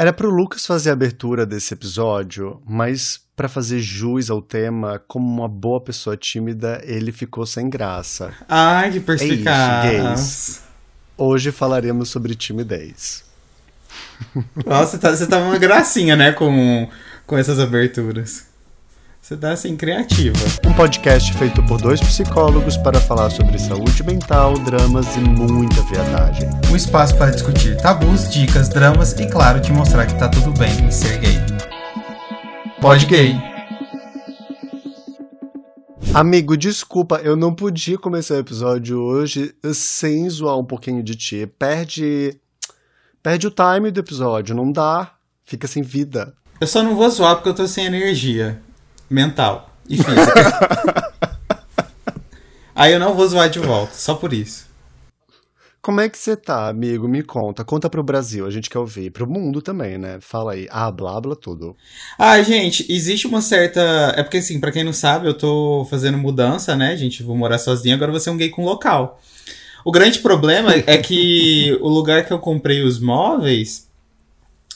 Era pro Lucas fazer a abertura desse episódio, mas para fazer jus ao tema, como uma boa pessoa tímida, ele ficou sem graça. Ai, que perspicaz. É isso, gays. Hoje falaremos sobre timidez. Nossa, você tá, você tá uma gracinha, né, com, com essas aberturas. Você tá assim, criativa. Um podcast feito por dois psicólogos para falar sobre saúde mental, dramas e muita viadagem. Um espaço para discutir tabus, dicas, dramas e, claro, te mostrar que tá tudo bem em ser gay. Pode gay. Amigo, desculpa, eu não podia começar o episódio hoje sem zoar um pouquinho de ti. Perde. Perde o time do episódio, não dá. Fica sem vida. Eu só não vou zoar porque eu tô sem energia mental e física. Aí eu não vou zoar de volta, só por isso. Como é que você tá, amigo? Me conta. Conta pro Brasil, a gente quer ouvir. Pro mundo também, né? Fala aí. Ah, blá, blá, tudo. Ah, gente, existe uma certa. É porque, assim, pra quem não sabe, eu tô fazendo mudança, né, gente? Vou morar sozinho, agora vou ser um gay com local. O grande problema é que o lugar que eu comprei os móveis,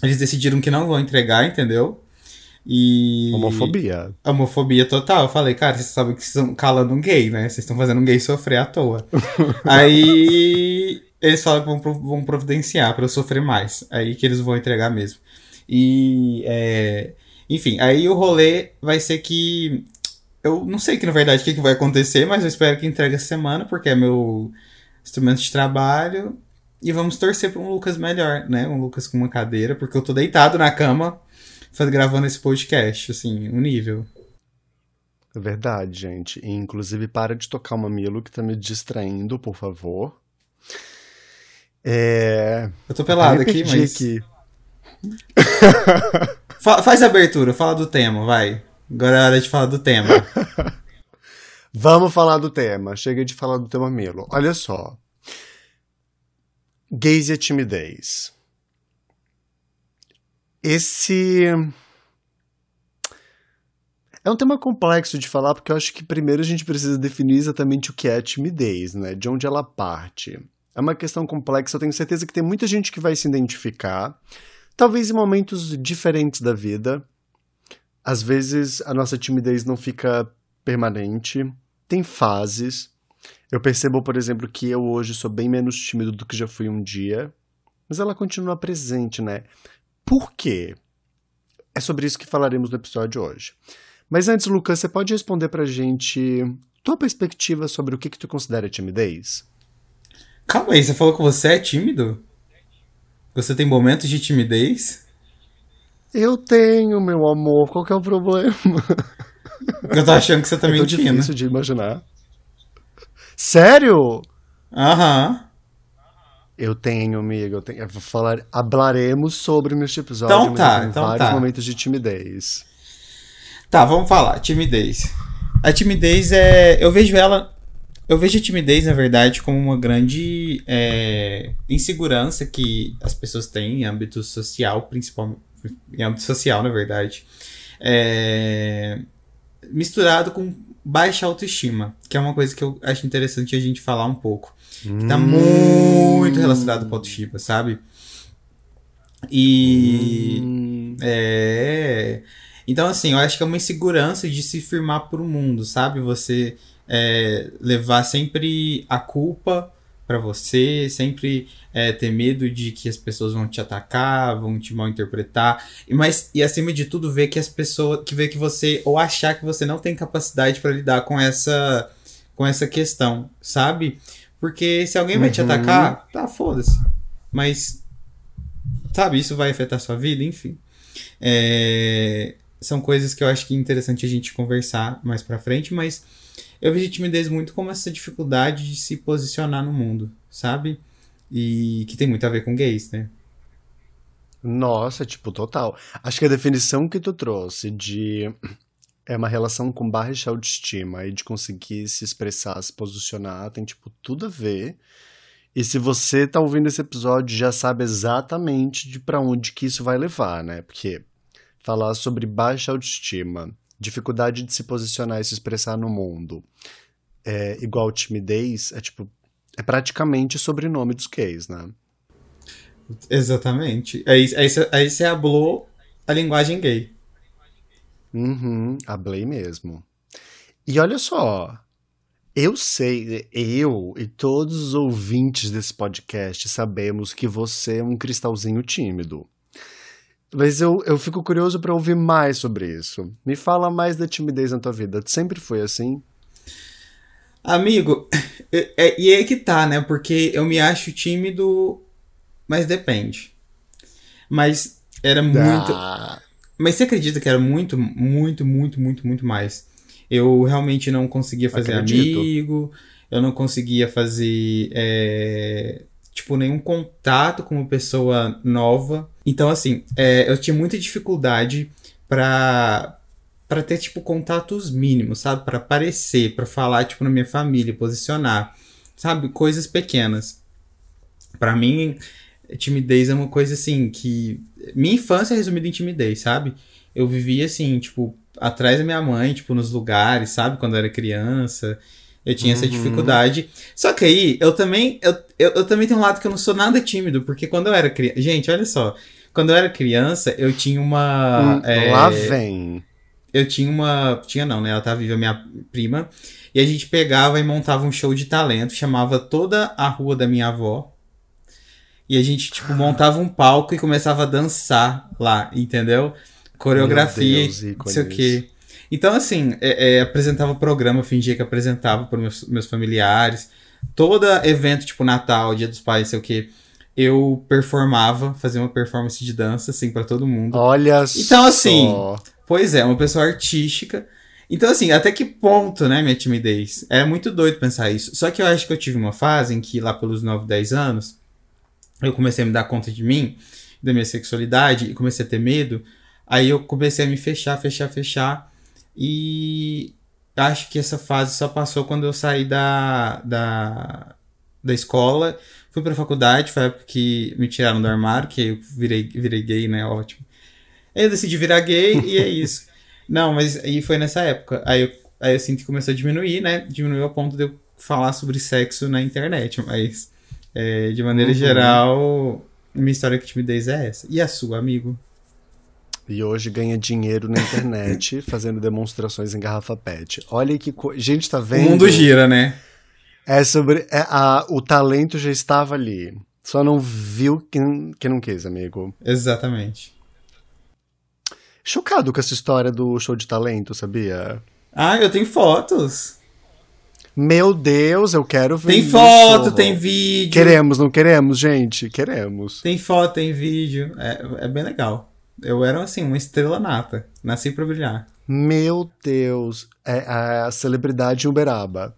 eles decidiram que não vão entregar, entendeu? E. Homofobia. Homofobia total. Eu falei, cara, vocês sabem que vocês estão calando um gay, né? Vocês estão fazendo um gay sofrer à toa. Aí eles falam que vão, providenciar para eu sofrer mais. Aí que eles vão entregar mesmo. E. É... Enfim, aí o rolê vai ser que. Eu não sei que na verdade o que, que vai acontecer, mas eu espero que entregue essa semana, porque é meu instrumento de trabalho. E vamos torcer para um Lucas melhor, né? Um Lucas com uma cadeira, porque eu tô deitado na cama gravando esse podcast, assim, o um nível. É verdade, gente. E, inclusive, para de tocar o mamilo que tá me distraindo, por favor. É... Eu tô pelado aqui, mas. Aqui. faz a abertura, fala do tema, vai. Agora é hora de falar do tema. Vamos falar do tema. Chega de falar do tema Milo. Olha só. Gays e a timidez. Esse. É um tema complexo de falar, porque eu acho que primeiro a gente precisa definir exatamente o que é a timidez, né? De onde ela parte. É uma questão complexa, eu tenho certeza que tem muita gente que vai se identificar, talvez em momentos diferentes da vida. Às vezes a nossa timidez não fica permanente, tem fases. Eu percebo, por exemplo, que eu hoje sou bem menos tímido do que já fui um dia, mas ela continua presente, né? Por quê? É sobre isso que falaremos no episódio hoje. Mas antes, Lucas, você pode responder pra gente tua perspectiva sobre o que, que tu considera timidez? Calma aí, você falou que você é tímido? Você tem momentos de timidez? Eu tenho, meu amor. Qual que é o problema? Eu tô achando que você tá mentindo. É difícil de imaginar. Sério? Aham. Eu tenho, amigo. Eu, tenho, eu vou falar. Hablaremos sobre neste episódio. Então tá, então vários tá. momentos de timidez. Tá, vamos falar. Timidez. A timidez é. Eu vejo ela. Eu vejo a timidez, na verdade, como uma grande é, insegurança que as pessoas têm em âmbito social, principalmente. Em âmbito social, na verdade. É, misturado com baixa autoestima, que é uma coisa que eu acho interessante a gente falar um pouco. Que tá hum. muito relacionado com autoestima, sabe? E. Hum. É. Então, assim, eu acho que é uma insegurança de se firmar pro mundo, sabe? Você é, levar sempre a culpa para você, sempre é, ter medo de que as pessoas vão te atacar, vão te mal interpretar, e mas e acima de tudo ver que as pessoas que ver que você ou achar que você não tem capacidade para lidar com essa com essa questão, sabe? Porque se alguém vai te uhum. atacar, tá foda-se. Mas sabe, isso vai afetar sua vida, enfim. É, são coisas que eu acho que é interessante a gente conversar mais para frente, mas eu vejo timidez muito como essa dificuldade de se posicionar no mundo, sabe? E que tem muito a ver com gays, né? Nossa, tipo, total. Acho que a definição que tu trouxe de é uma relação com baixa autoestima e de conseguir se expressar, se posicionar, tem, tipo, tudo a ver. E se você tá ouvindo esse episódio, já sabe exatamente de para onde que isso vai levar, né? Porque falar sobre baixa autoestima dificuldade de se posicionar e se expressar no mundo é igual timidez, é tipo, é praticamente sobrenome dos gays, né? Exatamente. Aí, aí, aí você hablou a linguagem gay. Uhum, hablei mesmo. E olha só, eu sei, eu e todos os ouvintes desse podcast sabemos que você é um cristalzinho tímido. Mas eu, eu fico curioso para ouvir mais sobre isso. Me fala mais da timidez na tua vida. Sempre foi assim? Amigo, é, é, e é que tá, né? Porque eu me acho tímido, mas depende. Mas era muito. Ah. Mas você acredita que era muito, muito, muito, muito, muito mais? Eu realmente não conseguia fazer Acredito. amigo, eu não conseguia fazer. É, tipo, nenhum contato com uma pessoa nova. Então, assim, é, eu tinha muita dificuldade para para ter tipo contatos mínimos, sabe? Para aparecer, para falar tipo na minha família, posicionar, sabe? Coisas pequenas. Para mim, timidez é uma coisa assim que minha infância é resumida em timidez, sabe? Eu vivia assim, tipo, atrás da minha mãe, tipo, nos lugares, sabe? Quando eu era criança. Eu tinha uhum. essa dificuldade. Só que aí, eu também. Eu, eu, eu, também tenho um lado que eu não sou nada tímido, porque quando eu era criança. Gente, olha só. Quando eu era criança, eu tinha uma. Hum, é, lá vem. Eu tinha uma. Tinha não, né? Ela tá viva, minha prima. E a gente pegava e montava um show de talento, chamava toda a rua da minha avó. E a gente, tipo, montava um palco e começava a dançar lá, entendeu? Coreografia, Deus, não sei o quê. Então, assim, é, é, apresentava o programa, fingia que apresentava para meus, meus familiares. Todo evento, tipo Natal, Dia dos Pais, sei o que, eu performava, fazia uma performance de dança, assim, para todo mundo. Olha Então, assim, pois é, uma pessoa artística. Então, assim, até que ponto, né, minha timidez? É muito doido pensar isso. Só que eu acho que eu tive uma fase em que, lá pelos 9, 10 anos, eu comecei a me dar conta de mim, da minha sexualidade, e comecei a ter medo. Aí eu comecei a me fechar, fechar, fechar. E acho que essa fase só passou quando eu saí da, da, da escola. Fui pra faculdade, foi a época que me tiraram do armário, que eu virei, virei gay, né? Ótimo. Aí eu decidi virar gay e é isso. Não, mas aí foi nessa época. Aí eu, aí eu sinto que começou a diminuir, né? Diminuiu a ponto de eu falar sobre sexo na internet. Mas, é, de maneira uhum. geral, minha história com timidez é essa. E a sua, amigo? E hoje ganha dinheiro na internet fazendo demonstrações em garrafa PET. Olha que coisa. Gente, tá vendo? O mundo gira, né? É sobre. É, a, o talento já estava ali. Só não viu quem, quem não quis, amigo. Exatamente. Chocado com essa história do show de talento, sabia? Ah, eu tenho fotos. Meu Deus, eu quero ver. Tem isso. foto, tem vídeo. Queremos, não queremos, gente? Queremos. Tem foto, tem vídeo. É, é bem legal. Eu era, assim, uma estrela nata. Nasci pra brilhar. Meu Deus. É a celebridade Uberaba.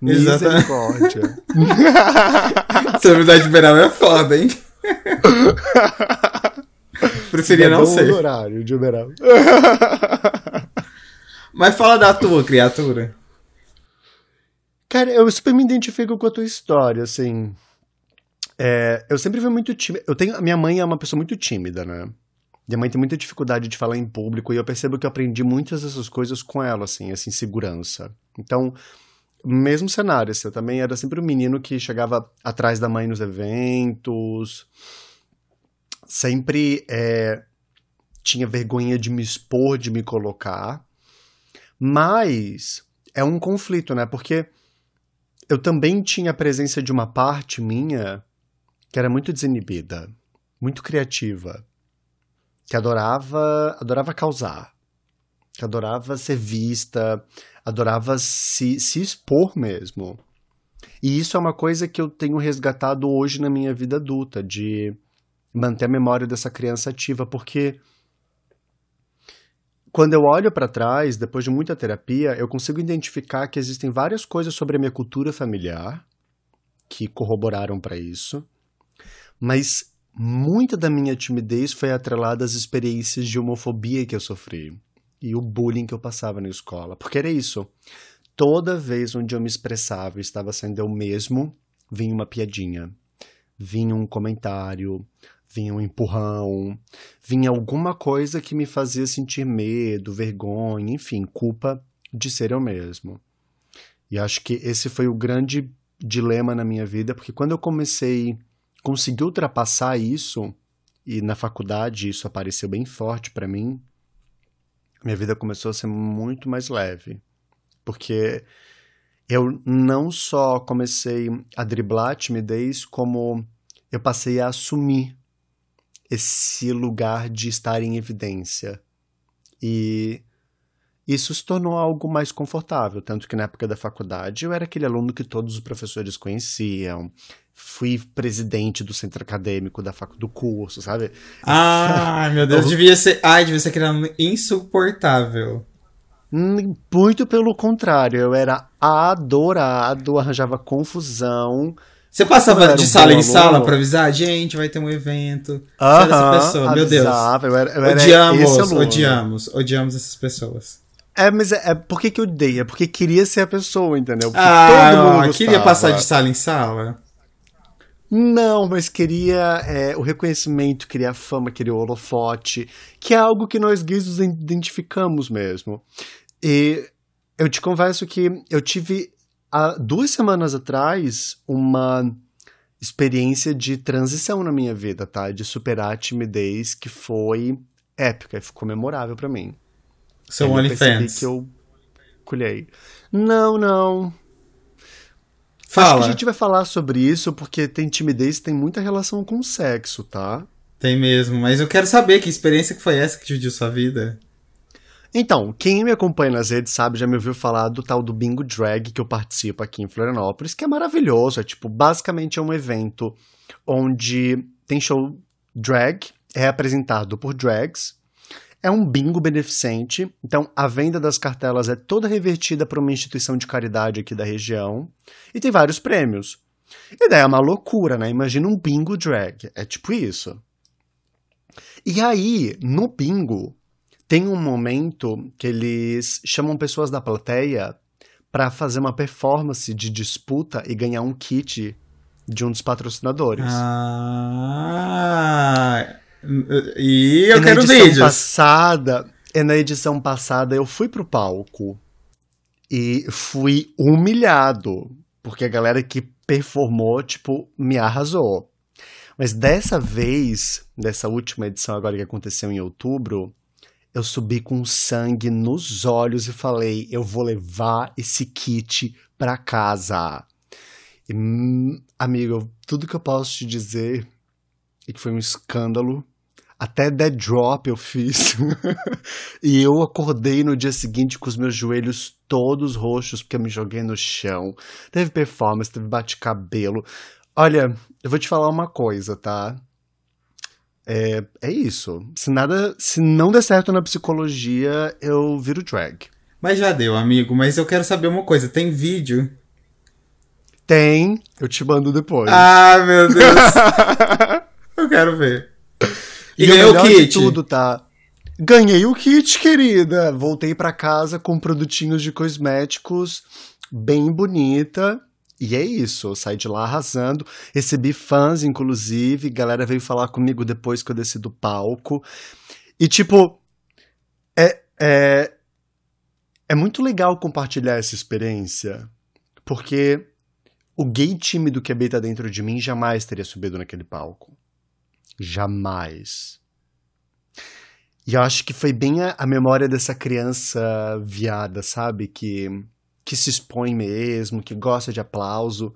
Misericórdia. celebridade Uberaba é foda, hein? Preferia não ser. horário de Uberaba. Mas fala da tua criatura. Cara, eu super me identifico com a tua história, assim. É, eu sempre fui muito tímida. Eu tenho, minha mãe é uma pessoa muito tímida, né? Minha mãe tem muita dificuldade de falar em público e eu percebo que eu aprendi muitas dessas coisas com ela, assim, essa insegurança. Então, mesmo cenário, assim, eu também era sempre um menino que chegava atrás da mãe nos eventos, sempre é, tinha vergonha de me expor, de me colocar, mas é um conflito, né? Porque eu também tinha a presença de uma parte minha que era muito desinibida, muito criativa que adorava, adorava causar, que adorava ser vista, adorava se, se expor mesmo. E isso é uma coisa que eu tenho resgatado hoje na minha vida adulta, de manter a memória dessa criança ativa, porque quando eu olho para trás, depois de muita terapia, eu consigo identificar que existem várias coisas sobre a minha cultura familiar que corroboraram para isso, mas muita da minha timidez foi atrelada às experiências de homofobia que eu sofri e o bullying que eu passava na escola. Porque era isso. Toda vez onde eu me expressava e estava sendo eu mesmo, vinha uma piadinha, vinha um comentário, vinha um empurrão, vinha alguma coisa que me fazia sentir medo, vergonha, enfim, culpa de ser eu mesmo. E acho que esse foi o grande dilema na minha vida, porque quando eu comecei consegui ultrapassar isso, e na faculdade isso apareceu bem forte para mim, minha vida começou a ser muito mais leve. Porque eu não só comecei a driblar a timidez, como eu passei a assumir esse lugar de estar em evidência. E isso se tornou algo mais confortável, tanto que na época da faculdade eu era aquele aluno que todos os professores conheciam. Fui presidente do centro acadêmico da fac... do curso, sabe? Ah, meu Deus, devia ser, ai, devia ser aquele aluno insuportável. Muito pelo contrário, eu era adorado, arranjava confusão. Você passava de sala em sala pra avisar? Gente, vai ter um evento. Você era essa pessoa, meu Deus. Eu era, eu era odiamos, odiamos, odiamos essas pessoas. É, mas é, é por que, que eu odeio? É porque queria ser a pessoa, entendeu? Porque ah, todo mundo queria passar de sala em sala? Não, mas queria é, o reconhecimento, queria a fama, queria o holofote, que é algo que nós gays nos identificamos mesmo. E eu te confesso que eu tive há duas semanas atrás uma experiência de transição na minha vida, tá? De superar a timidez que foi épica e ficou memorável para mim. Seu OnlyFans. que eu colhei. Não, não. Fala. Acho que a gente vai falar sobre isso porque tem timidez tem muita relação com sexo, tá? Tem mesmo, mas eu quero saber que experiência que foi essa que dividiu sua vida. Então, quem me acompanha nas redes sabe, já me ouviu falar do tal do Bingo Drag que eu participo aqui em Florianópolis, que é maravilhoso. É tipo, basicamente é um evento onde tem show drag, é apresentado por drags, é um bingo beneficente, então a venda das cartelas é toda revertida para uma instituição de caridade aqui da região e tem vários prêmios. E daí é uma loucura, né? Imagina um bingo drag, é tipo isso. E aí, no bingo, tem um momento que eles chamam pessoas da plateia para fazer uma performance de disputa e ganhar um kit de um dos patrocinadores. Ah, e eu e quero na edição passada, e na edição passada eu fui pro palco e fui humilhado, porque a galera que performou, tipo, me arrasou. Mas dessa vez, dessa última edição agora que aconteceu em outubro, eu subi com sangue nos olhos e falei: eu vou levar esse kit para casa. E, hum, amigo, tudo que eu posso te dizer é que foi um escândalo até dead drop eu fiz. e eu acordei no dia seguinte com os meus joelhos todos roxos porque eu me joguei no chão. Teve performance, teve bate-cabelo. Olha, eu vou te falar uma coisa, tá? É, é isso. Se nada, se não der certo na psicologia, eu viro drag. Mas já deu, amigo. Mas eu quero saber uma coisa. Tem vídeo? Tem. Eu te mando depois. Ah, meu Deus. eu quero ver. E, e ganhou o kit. tudo, tá? Ganhei o kit, querida. Voltei para casa com produtinhos de cosméticos bem bonita. E é isso, eu saí de lá arrasando. Recebi fãs, inclusive. Galera veio falar comigo depois que eu desci do palco. E, tipo, é, é, é muito legal compartilhar essa experiência. Porque o gay tímido que habita dentro de mim jamais teria subido naquele palco. Jamais. E eu acho que foi bem a, a, memória dessa criança viada, sabe? Que, que se expõe mesmo, que gosta de aplauso.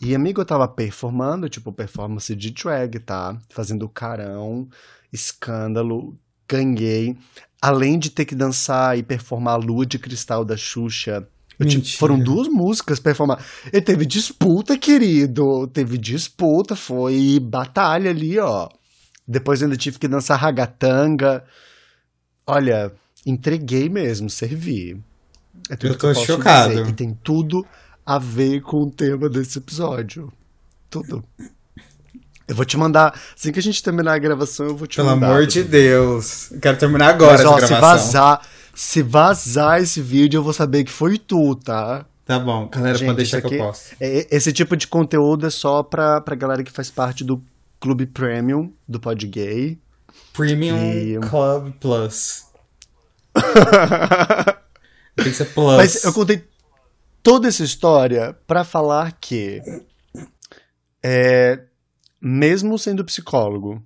E amigo, eu tava performando, tipo, performance de drag, tá? Fazendo carão, escândalo, ganhei. Além de ter que dançar e performar a Lua de Cristal da Xuxa Foram duas músicas performar. E teve disputa, querido. Teve disputa, foi batalha ali, ó. Depois ainda tive que dançar ragatanga. Olha, entreguei mesmo, servi. É tudo eu tô que eu chocado. Dizer. E tem tudo a ver com o tema desse episódio. Tudo. Eu vou te mandar. Assim que a gente terminar a gravação, eu vou te Pelo mandar. Pelo amor de Deus. Eu quero terminar agora Mas, ó, essa gravação. Se vazar, se vazar esse vídeo, eu vou saber que foi tu, tá? Tá bom, galera, Gente, pode deixar aqui, que eu posso. É, esse tipo de conteúdo é só pra, pra galera que faz parte do Clube Premium do Pod Gay. Premium e... Club Plus. Tem que ser Plus. Mas eu contei toda essa história para falar que é, mesmo sendo psicólogo,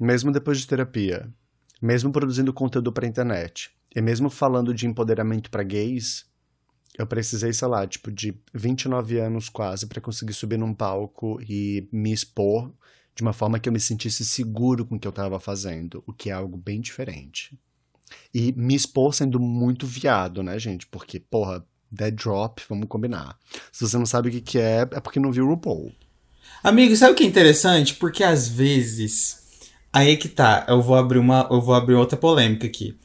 mesmo depois de terapia, mesmo produzindo conteúdo para internet, e mesmo falando de empoderamento para gays, eu precisei, sei lá, tipo, de 29 anos quase para conseguir subir num palco e me expor de uma forma que eu me sentisse seguro com o que eu estava fazendo, o que é algo bem diferente. E me expor sendo muito viado, né, gente? Porque, porra, Dead Drop, vamos combinar. Se você não sabe o que, que é, é porque não viu o RuPaul. Amigo, sabe o que é interessante? Porque às vezes. Aí que tá, eu vou abrir uma. Eu vou abrir outra polêmica aqui.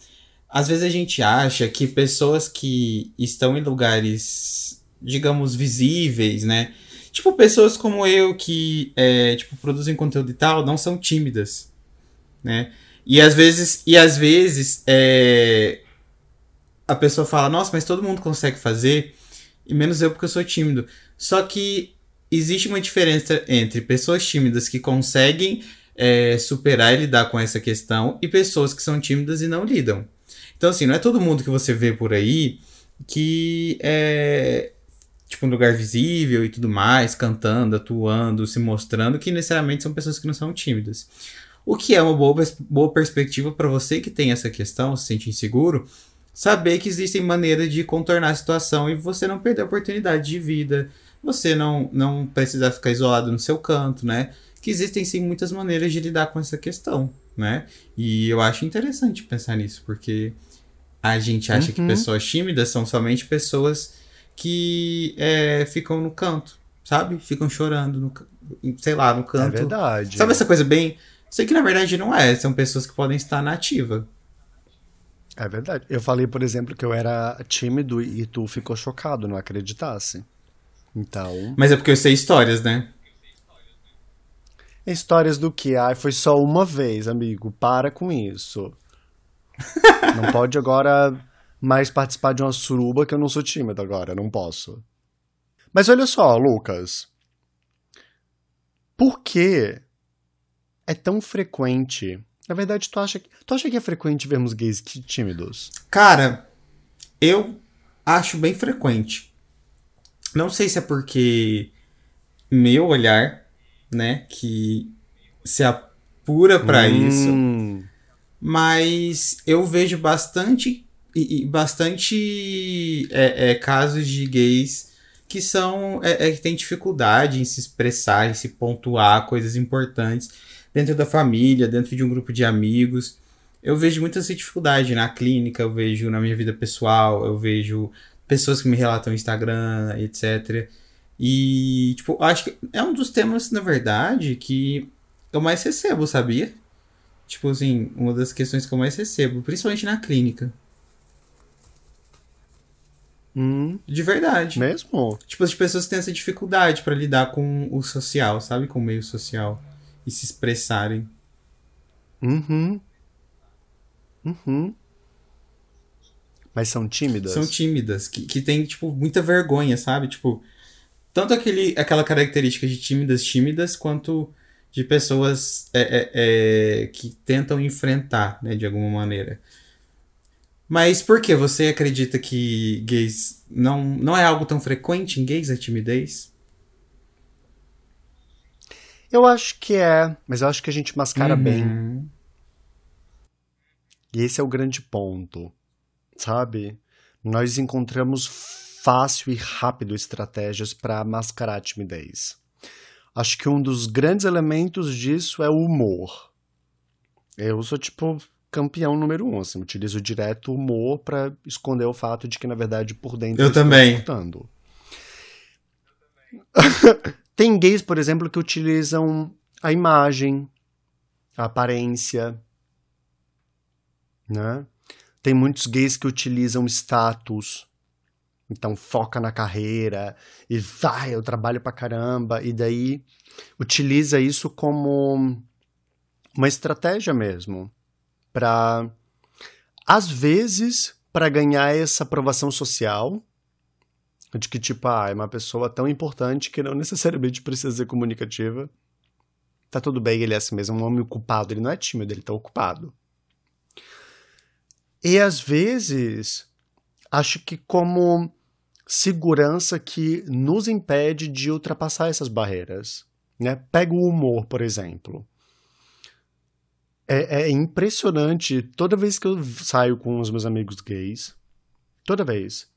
Às vezes a gente acha que pessoas que estão em lugares, digamos, visíveis, né? Tipo, pessoas como eu que, é, tipo, produzem conteúdo e tal, não são tímidas, né? E às vezes, e às vezes, é, a pessoa fala, nossa, mas todo mundo consegue fazer, e menos eu porque eu sou tímido. Só que existe uma diferença entre pessoas tímidas que conseguem é, superar e lidar com essa questão e pessoas que são tímidas e não lidam. Então, assim, não é todo mundo que você vê por aí que é tipo um lugar visível e tudo mais, cantando, atuando, se mostrando, que necessariamente são pessoas que não são tímidas. O que é uma boa, boa perspectiva para você que tem essa questão, se sente inseguro, saber que existem maneiras de contornar a situação e você não perder a oportunidade de vida, você não, não precisar ficar isolado no seu canto, né? Que existem sim muitas maneiras de lidar com essa questão, né? E eu acho interessante pensar nisso, porque a gente acha uhum. que pessoas tímidas são somente pessoas que é, ficam no canto, sabe? Ficam chorando, no, sei lá, no canto. É verdade. Sabe essa coisa bem. Sei que na verdade não é, são pessoas que podem estar na ativa. É verdade. Eu falei, por exemplo, que eu era tímido e tu ficou chocado, não acreditasse. Então. Mas é porque eu sei histórias, né? Histórias do que? Ai, foi só uma vez, amigo. Para com isso. Não pode agora mais participar de uma suruba que eu não sou tímido agora, não posso. Mas olha só, Lucas. Por que é tão frequente? Na verdade, tu acha, que, tu acha que é frequente vermos gays tímidos? Cara, eu acho bem frequente. Não sei se é porque meu olhar, né, que se apura para hum. isso mas eu vejo bastante bastante é, é, casos de gays que são é, é, que têm dificuldade em se expressar, em se pontuar coisas importantes dentro da família, dentro de um grupo de amigos. Eu vejo muita dificuldade na clínica, eu vejo na minha vida pessoal, eu vejo pessoas que me relatam Instagram, etc. E, tipo, acho que é um dos temas, na verdade, que eu mais recebo, sabia? Tipo assim, uma das questões que eu mais recebo, principalmente na clínica. Hum, de verdade. Mesmo? Tipo, as pessoas têm essa dificuldade para lidar com o social, sabe? Com o meio social. E se expressarem. Uhum. Uhum. Mas são tímidas? São tímidas, que, que tem, tipo, muita vergonha, sabe? Tipo, tanto aquele, aquela característica de tímidas, tímidas, quanto de pessoas é, é, é, que tentam enfrentar, né, de alguma maneira. Mas por que você acredita que gays não, não é algo tão frequente em gays a timidez? Eu acho que é, mas eu acho que a gente mascara uhum. bem. E esse é o grande ponto, sabe? Nós encontramos fácil e rápido estratégias para mascarar a timidez. Acho que um dos grandes elementos disso é o humor. Eu sou tipo campeão número um, assim, utilizo direto o humor para esconder o fato de que na verdade por dentro eu também escutando. Tem gays, por exemplo, que utilizam a imagem, a aparência, né? Tem muitos gays que utilizam status, então foca na carreira e vai, eu trabalho pra caramba, e daí utiliza isso como uma estratégia mesmo para às vezes para ganhar essa aprovação social de que tipo, ah, é uma pessoa tão importante que não necessariamente precisa ser comunicativa. Tá tudo bem, ele é assim mesmo, um homem ocupado, ele não é tímido, ele tá ocupado. E às vezes, acho que como segurança que nos impede de ultrapassar essas barreiras. Né? Pega o humor, por exemplo. É, é impressionante, toda vez que eu saio com os meus amigos gays, toda vez,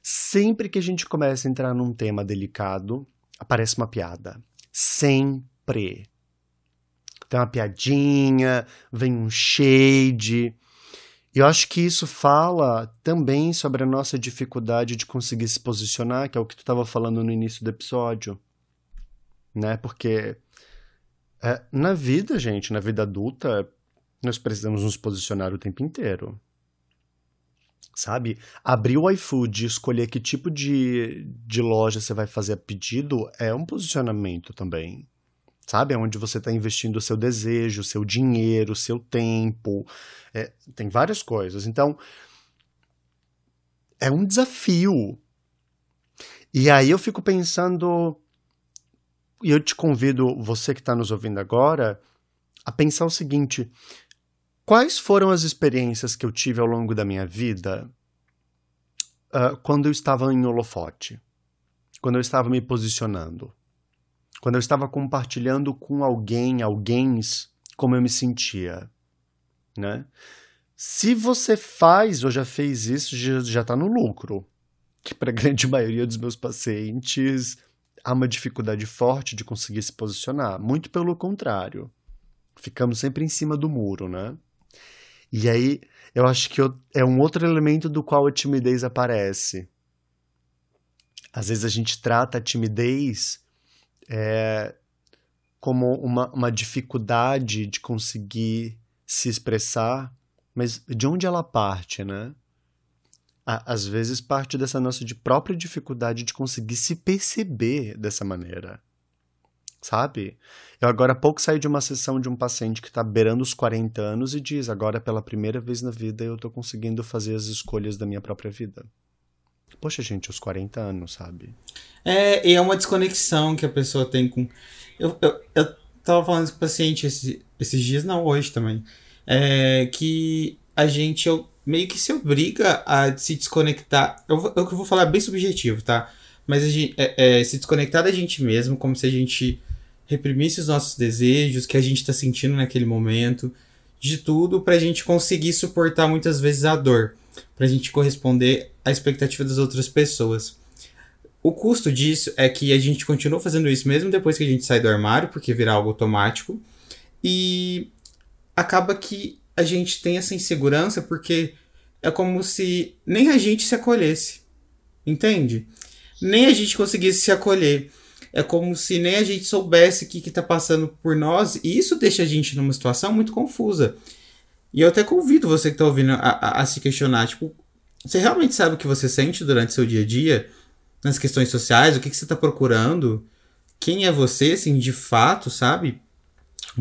sempre que a gente começa a entrar num tema delicado, aparece uma piada. Sempre. Tem uma piadinha, vem um shade. Eu acho que isso fala também sobre a nossa dificuldade de conseguir se posicionar, que é o que tu estava falando no início do episódio. Né? Porque é, na vida, gente, na vida adulta, nós precisamos nos posicionar o tempo inteiro. Sabe? Abrir o iFood escolher que tipo de, de loja você vai fazer pedido é um posicionamento também sabe? É onde você está investindo o seu desejo, o seu dinheiro, o seu tempo. É, tem várias coisas. Então, é um desafio. E aí eu fico pensando, e eu te convido, você que está nos ouvindo agora, a pensar o seguinte: quais foram as experiências que eu tive ao longo da minha vida uh, quando eu estava em holofote? Quando eu estava me posicionando? Quando eu estava compartilhando com alguém, alguém, como eu me sentia, né? Se você faz ou já fez isso, já está no lucro. Que para a grande maioria dos meus pacientes há uma dificuldade forte de conseguir se posicionar. Muito pelo contrário. Ficamos sempre em cima do muro, né? E aí, eu acho que eu, é um outro elemento do qual a timidez aparece. Às vezes a gente trata a timidez é, como uma, uma dificuldade de conseguir se expressar, mas de onde ela parte, né? Às vezes parte dessa nossa de própria dificuldade de conseguir se perceber dessa maneira. Sabe? Eu agora há pouco saí de uma sessão de um paciente que está beirando os 40 anos e diz: agora pela primeira vez na vida eu estou conseguindo fazer as escolhas da minha própria vida. Poxa, gente, os 40 anos, sabe? É, e é uma desconexão que a pessoa tem com. Eu, eu, eu tava falando com o paciente esse, esses dias, não, hoje também. É, que a gente eu, meio que se obriga a se desconectar. Eu, eu vou falar bem subjetivo, tá? Mas gente, é, é, se desconectar da gente mesmo, como se a gente reprimisse os nossos desejos, que a gente tá sentindo naquele momento, de tudo, pra gente conseguir suportar muitas vezes a dor para a gente corresponder à expectativa das outras pessoas. O custo disso é que a gente continua fazendo isso mesmo depois que a gente sai do armário, porque vira algo automático, e acaba que a gente tem essa insegurança porque é como se nem a gente se acolhesse. Entende? Nem a gente conseguisse se acolher. É como se nem a gente soubesse o que está passando por nós, e isso deixa a gente numa situação muito confusa. E eu até convido você que está ouvindo a, a, a, se questionar, tipo, você realmente sabe o que você sente durante seu dia a dia? Nas questões sociais, o que, que você está procurando? Quem é você, assim, de fato, sabe?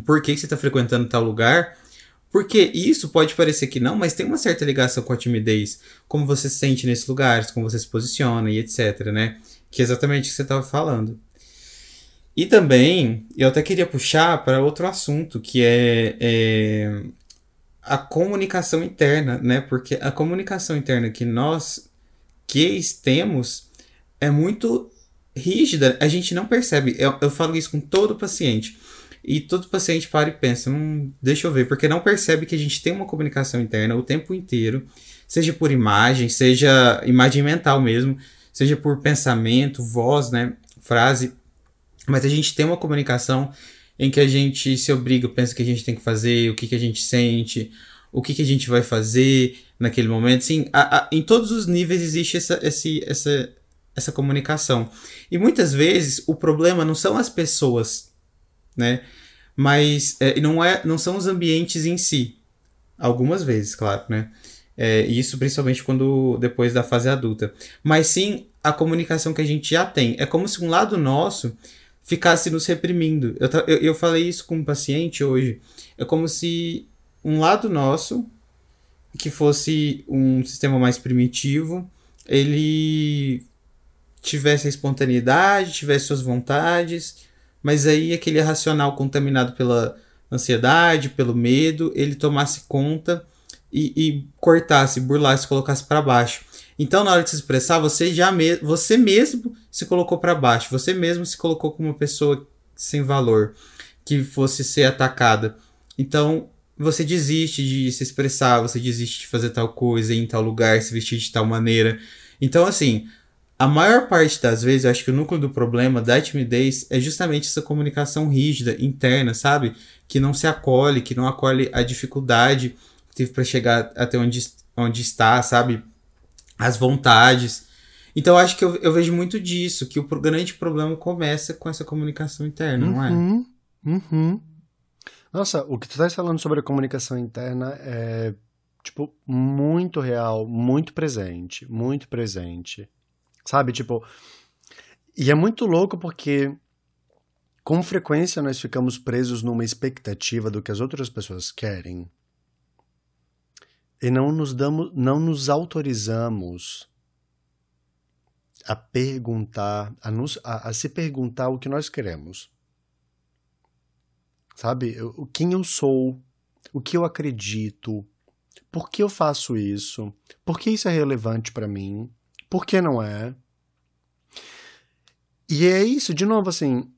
Por que, que você está frequentando tal lugar? Porque isso pode parecer que não, mas tem uma certa ligação com a timidez. Como você se sente nesses lugares, como você se posiciona e etc, né? Que é exatamente o que você estava falando. E também, eu até queria puxar para outro assunto, que é, é a comunicação interna, né? Porque a comunicação interna que nós gays temos é muito rígida, a gente não percebe. Eu, eu falo isso com todo paciente. E todo paciente para e pensa, hum, deixa eu ver, porque não percebe que a gente tem uma comunicação interna o tempo inteiro, seja por imagem, seja imagem mental mesmo, seja por pensamento, voz, né, frase, mas a gente tem uma comunicação em que a gente se obriga, pensa que a gente tem que fazer, o que, que a gente sente, o que, que a gente vai fazer naquele momento. Sim, a, a, em todos os níveis existe essa, esse, essa, essa comunicação. E muitas vezes o problema não são as pessoas, né? Mas é, não, é, não são os ambientes em si. Algumas vezes, claro, né? É, isso principalmente quando depois da fase adulta. Mas sim a comunicação que a gente já tem. É como se um lado nosso ficasse nos reprimindo. Eu, eu, eu falei isso com um paciente hoje. É como se um lado nosso, que fosse um sistema mais primitivo, ele tivesse a espontaneidade, tivesse suas vontades, mas aí aquele racional contaminado pela ansiedade, pelo medo, ele tomasse conta e, e cortasse, burlasse, colocasse para baixo. Então, na hora de se expressar, você já me você mesmo se colocou para baixo, você mesmo se colocou como uma pessoa sem valor que fosse ser atacada. Então, você desiste de se expressar, você desiste de fazer tal coisa, ir em tal lugar, se vestir de tal maneira. Então, assim, a maior parte das vezes, eu acho que o núcleo do problema da timidez é justamente essa comunicação rígida, interna, sabe? Que não se acolhe, que não acolhe a dificuldade que teve para chegar até onde, onde está, sabe? As vontades. Então, acho que eu, eu vejo muito disso, que o grande problema começa com essa comunicação interna, uhum, não é? Uhum. Nossa, o que tu estás falando sobre a comunicação interna é, tipo, muito real, muito presente, muito presente. Sabe, tipo. E é muito louco porque com frequência nós ficamos presos numa expectativa do que as outras pessoas querem e não nos damos, não nos autorizamos a perguntar, a, nos, a, a se perguntar o que nós queremos. Sabe? O quem eu sou, o que eu acredito, por que eu faço isso, por que isso é relevante para mim, por que não é. E é isso, de novo, assim,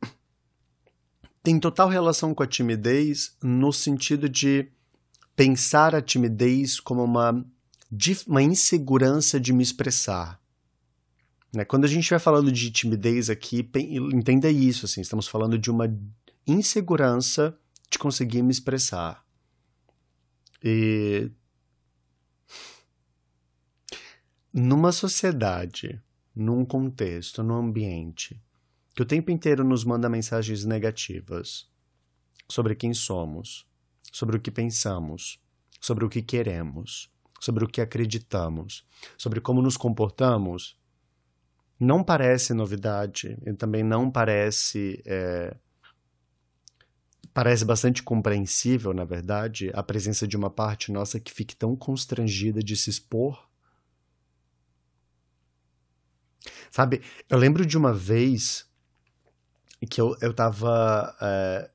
tem total relação com a timidez no sentido de pensar a timidez como uma, uma insegurança de me expressar. Né? Quando a gente vai falando de timidez aqui, entenda isso, assim, estamos falando de uma insegurança de conseguir me expressar. E numa sociedade, num contexto, num ambiente que o tempo inteiro nos manda mensagens negativas sobre quem somos, sobre o que pensamos, sobre o que queremos, sobre o que acreditamos, sobre como nos comportamos, não parece novidade e também não parece é, parece bastante compreensível, na verdade, a presença de uma parte nossa que fique tão constrangida de se expor. Sabe, eu lembro de uma vez que eu, eu tava. É...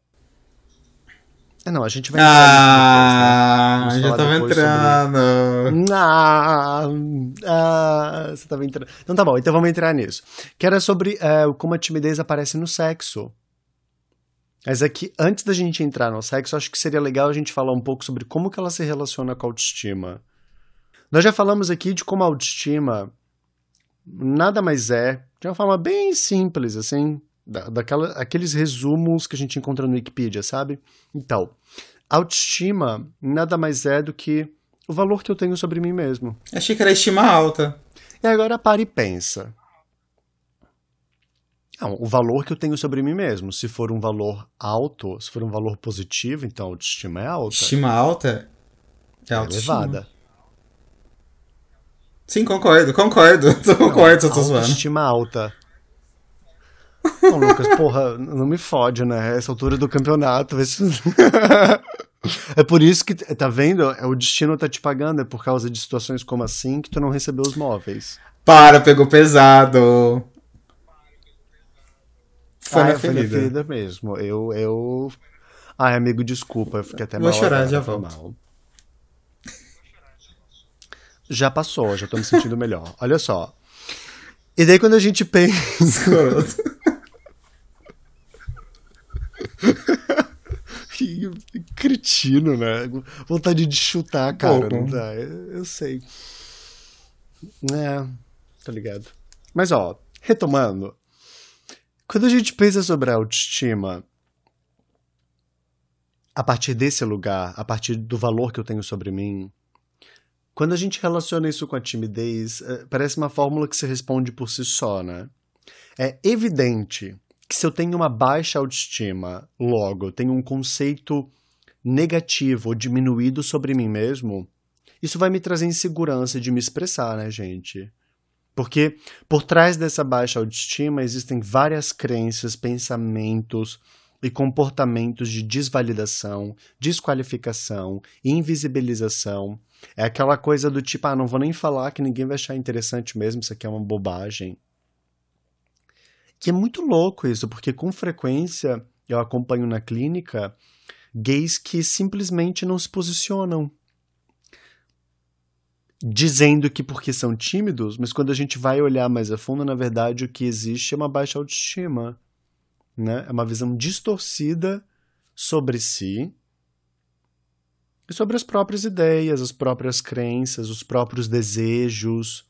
Não, a gente vai entrar Ah, já tava entrando. Sobre... Ah, ah, você tava entrando. Então tá bom, então vamos entrar nisso. Que era sobre é, como a timidez aparece no sexo. Mas é que antes da gente entrar no sexo, acho que seria legal a gente falar um pouco sobre como que ela se relaciona com a autoestima. Nós já falamos aqui de como a autoestima nada mais é, de uma forma bem simples, assim, da, daquela, aqueles resumos que a gente encontra no Wikipedia, sabe? Então, autoestima nada mais é do que o valor que eu tenho sobre mim mesmo. Achei que era estima alta. E agora para e pensa. Não, o valor que eu tenho sobre mim mesmo. Se for um valor alto, se for um valor positivo, então a autoestima é alta. Estima alta é, é elevada. Sim, concordo, concordo. concordo, eu tô zoando. Autoestima alta. Não, Lucas, porra, não me fode, né? Essa altura do campeonato. É por isso que, tá vendo? É, o destino tá te pagando, é por causa de situações como assim que tu não recebeu os móveis. Para, pegou pesado. Foi ah, na ferida. Foi na ferida mesmo. Eu, eu... Ai, amigo, desculpa, eu fiquei até Vou mal. Vou chorar, já volto. Mal. Já passou, já tô me sentindo melhor. Olha só. E daí quando a gente pensa... cretino, né? Vontade de chutar, cara. Não dá. Eu, eu sei. É, tá ligado. Mas ó, retomando. Quando a gente pensa sobre a autoestima, a partir desse lugar, a partir do valor que eu tenho sobre mim, quando a gente relaciona isso com a timidez, é, parece uma fórmula que se responde por si só, né? É evidente que se eu tenho uma baixa autoestima, logo tenho um conceito negativo diminuído sobre mim mesmo, isso vai me trazer insegurança de me expressar, né, gente? Porque por trás dessa baixa autoestima existem várias crenças, pensamentos e comportamentos de desvalidação, desqualificação, invisibilização. É aquela coisa do tipo, ah, não vou nem falar que ninguém vai achar interessante mesmo, isso aqui é uma bobagem. Que é muito louco isso, porque com frequência eu acompanho na clínica gays que simplesmente não se posicionam dizendo que porque são tímidos, mas quando a gente vai olhar mais a fundo, na verdade o que existe é uma baixa autoestima. né? É uma visão distorcida sobre si e sobre as próprias ideias, as próprias crenças, os próprios desejos.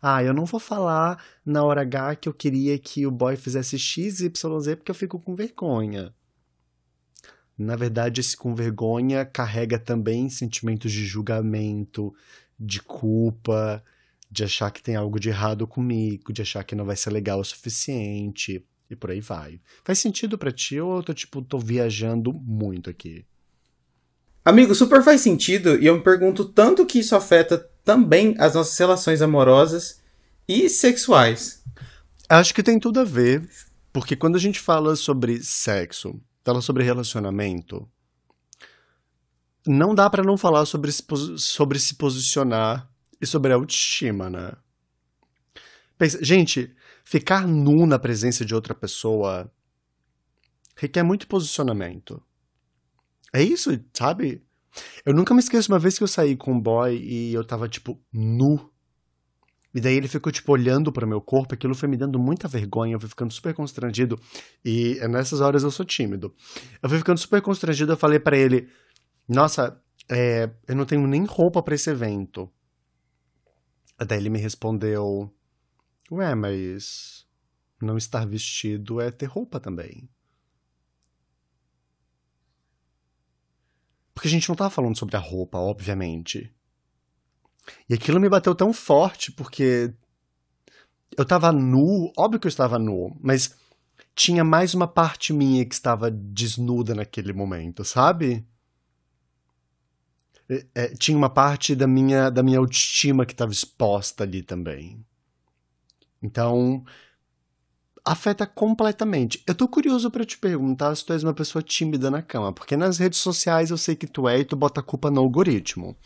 Ah, eu não vou falar na hora H que eu queria que o boy fizesse X, Y, Z porque eu fico com vergonha. Na verdade, esse com vergonha carrega também sentimentos de julgamento, de culpa, de achar que tem algo de errado comigo, de achar que não vai ser legal o suficiente e por aí vai. Faz sentido para ti ou eu tô tipo tô viajando muito aqui? Amigo, super faz sentido e eu me pergunto tanto que isso afeta também as nossas relações amorosas e sexuais. Acho que tem tudo a ver, porque quando a gente fala sobre sexo, fala sobre relacionamento, não dá para não falar sobre se, sobre se posicionar e sobre autoestima, né? Pensa, gente, ficar nu na presença de outra pessoa requer muito posicionamento. É isso, sabe? Eu nunca me esqueço uma vez que eu saí com um boy e eu tava, tipo, nu. E daí ele ficou, tipo, olhando para meu corpo, aquilo foi me dando muita vergonha, eu fui ficando super constrangido. E nessas horas eu sou tímido. Eu fui ficando super constrangido, eu falei para ele: Nossa, é, eu não tenho nem roupa para esse evento. Daí ele me respondeu: Ué, mas não estar vestido é ter roupa também. Porque a gente não tava falando sobre a roupa, obviamente. E aquilo me bateu tão forte porque eu tava nu, óbvio que eu estava nu, mas tinha mais uma parte minha que estava desnuda naquele momento, sabe? É, é, tinha uma parte da minha, da minha autoestima que estava exposta ali também. Então, afeta completamente. Eu tô curioso para te perguntar se tu és uma pessoa tímida na cama, porque nas redes sociais eu sei que tu é e tu bota a culpa no algoritmo.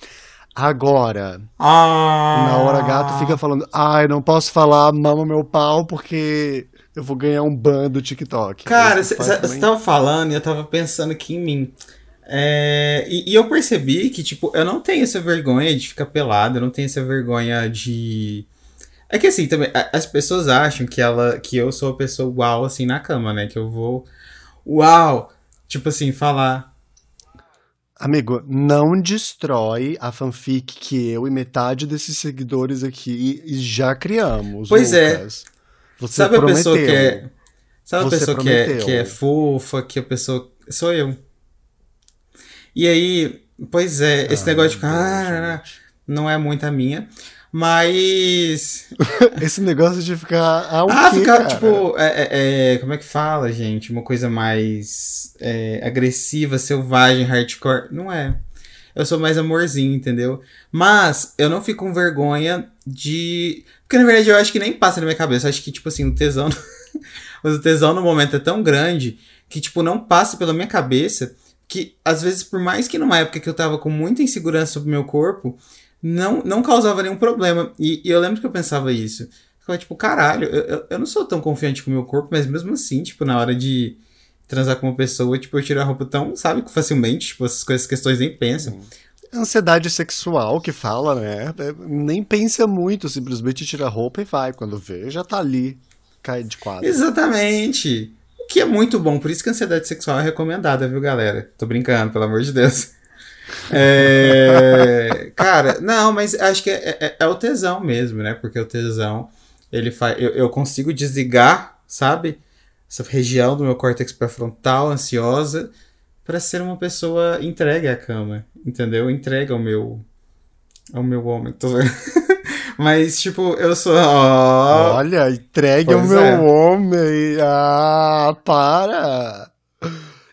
Agora, ah. na hora gato fica falando, ai, ah, não posso falar mama meu pau porque eu vou ganhar um ban do TikTok. Cara, você tava falando e eu tava pensando aqui em mim. É, e, e, eu percebi que, tipo, eu não tenho essa vergonha de ficar pelado, eu não tenho essa vergonha de. É que assim, também, as pessoas acham que ela que eu sou a pessoa uau, assim, na cama, né? Que eu vou. Uau! Tipo assim, falar. Amigo, não destrói a fanfic que eu e metade desses seguidores aqui já criamos. Pois é. Lucas. é. Você sabe prometeu. a pessoa que é. Sabe a pessoa que é, que é fofa, que a pessoa. Sou eu. E aí, pois é, esse ah, negócio de ficar. Ah, não é muito a minha. Mas. esse negócio de ficar. Ah, ah ficar, tipo. É, é, é, como é que fala, gente? Uma coisa mais é, agressiva, selvagem, hardcore. Não é. Eu sou mais amorzinho, entendeu? Mas eu não fico com vergonha de. Porque na verdade eu acho que nem passa na minha cabeça. Eu acho que, tipo assim, o tesão. o tesão no momento é tão grande que, tipo, não passa pela minha cabeça que às vezes, por mais que numa época que eu tava com muita insegurança sobre o meu corpo, não, não causava nenhum problema. E, e eu lembro que eu pensava isso. Eu ficava tipo, caralho, eu, eu não sou tão confiante com o meu corpo, mas mesmo assim, tipo, na hora de transar com uma pessoa, tipo, eu tiro a roupa tão, sabe, facilmente, tipo, essas coisas, questões nem pensam. Ansiedade sexual que fala, né? É, nem pensa muito, simplesmente tira a roupa e vai. Quando vê, já tá ali, cai de quadro. Exatamente que é muito bom. Por isso que a ansiedade sexual é recomendada, viu, galera? Tô brincando, pelo amor de Deus. É, cara, não, mas acho que é, é, é, o tesão mesmo, né? Porque o tesão, ele faz. Eu, eu consigo desligar, sabe? Essa região do meu córtex pré-frontal, ansiosa, para ser uma pessoa entregue à cama, entendeu? Entregue ao meu. ao meu homem. Tô... Mas, tipo, eu sou. Oh, Olha, entregue ao meu é. homem. Ah, para!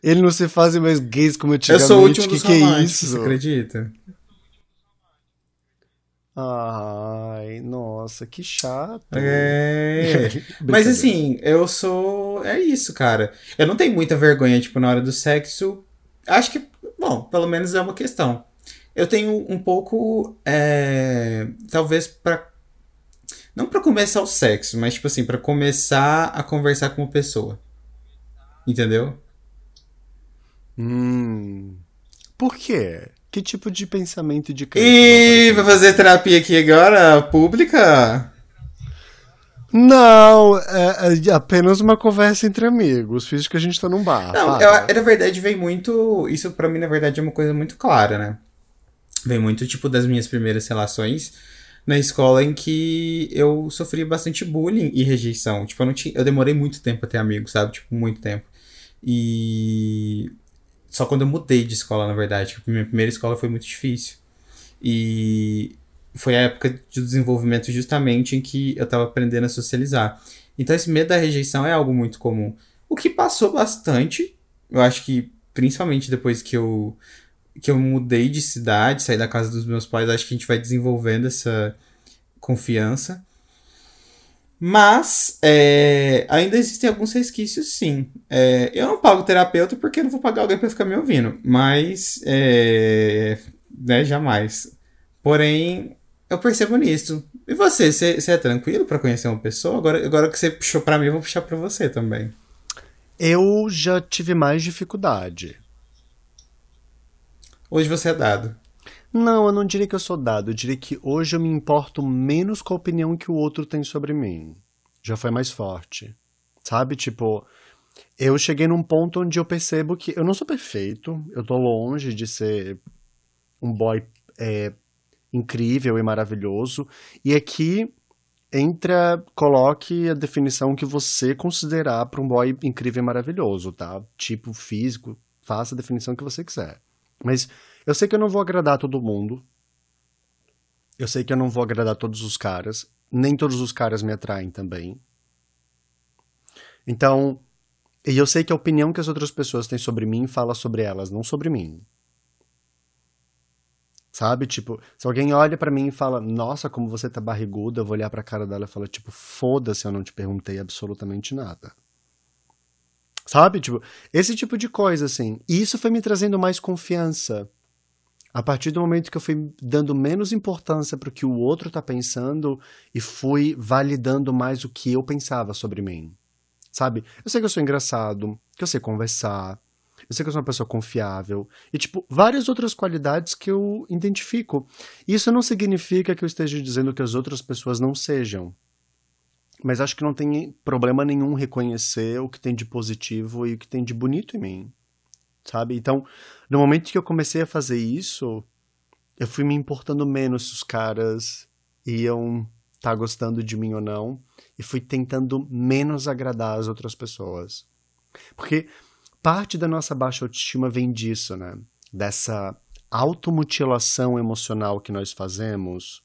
Ele não se faz mais gays como antigamente. Eu sou o último que, dos que é isso? Você acredita? Ai, nossa, que chato. É. Mas assim, eu sou. É isso, cara. Eu não tenho muita vergonha, tipo, na hora do sexo. Acho que, bom, pelo menos é uma questão. Eu tenho um pouco. É, talvez para Não para começar o sexo, mas tipo assim, para começar a conversar com uma pessoa. Entendeu? Hum. Por quê? Que tipo de pensamento de crença? E vai fazer terapia aqui agora, pública? Não, é, é apenas uma conversa entre amigos. Fiz que a gente tá num bar. Não, eu, na verdade vem muito. Isso para mim, na verdade, é uma coisa muito clara, né? Vem muito, tipo, das minhas primeiras relações na escola em que eu sofri bastante bullying e rejeição. Tipo, eu não tinha. Eu demorei muito tempo a ter amigos, sabe? Tipo, muito tempo. E. Só quando eu mudei de escola, na verdade. Minha primeira escola foi muito difícil. E foi a época de desenvolvimento justamente em que eu estava aprendendo a socializar. Então esse medo da rejeição é algo muito comum. O que passou bastante, eu acho que principalmente depois que eu que eu mudei de cidade, saí da casa dos meus pais, acho que a gente vai desenvolvendo essa confiança. Mas é, ainda existem alguns resquícios, sim. É, eu não pago terapeuta porque eu não vou pagar alguém para ficar me ouvindo. Mas, é, né, jamais. Porém, eu percebo nisso. E você, você, é tranquilo para conhecer uma pessoa? Agora, agora que você puxou para mim, eu vou puxar para você também. Eu já tive mais dificuldade. Hoje você é dado. Não, eu não diria que eu sou dado. Eu diria que hoje eu me importo menos com a opinião que o outro tem sobre mim. Já foi mais forte. Sabe? Tipo, eu cheguei num ponto onde eu percebo que eu não sou perfeito. Eu tô longe de ser um boy é, incrível e maravilhoso. E aqui entra, coloque a definição que você considerar para um boy incrível e maravilhoso, tá? Tipo físico, faça a definição que você quiser. Mas eu sei que eu não vou agradar todo mundo. Eu sei que eu não vou agradar todos os caras. Nem todos os caras me atraem também. Então, e eu sei que a opinião que as outras pessoas têm sobre mim fala sobre elas, não sobre mim. Sabe? Tipo, se alguém olha para mim e fala, nossa, como você tá barriguda, eu vou olhar pra cara dela e falar, tipo, foda-se, eu não te perguntei absolutamente nada. Sabe? Tipo, esse tipo de coisa, assim. E isso foi me trazendo mais confiança. A partir do momento que eu fui dando menos importância para o que o outro tá pensando e fui validando mais o que eu pensava sobre mim. Sabe? Eu sei que eu sou engraçado, que eu sei conversar, eu sei que eu sou uma pessoa confiável. E, tipo, várias outras qualidades que eu identifico. Isso não significa que eu esteja dizendo que as outras pessoas não sejam. Mas acho que não tem problema nenhum reconhecer o que tem de positivo e o que tem de bonito em mim. Sabe? Então, no momento que eu comecei a fazer isso, eu fui me importando menos se os caras iam estar tá gostando de mim ou não. E fui tentando menos agradar as outras pessoas. Porque parte da nossa baixa autoestima vem disso, né? Dessa automutilação emocional que nós fazemos.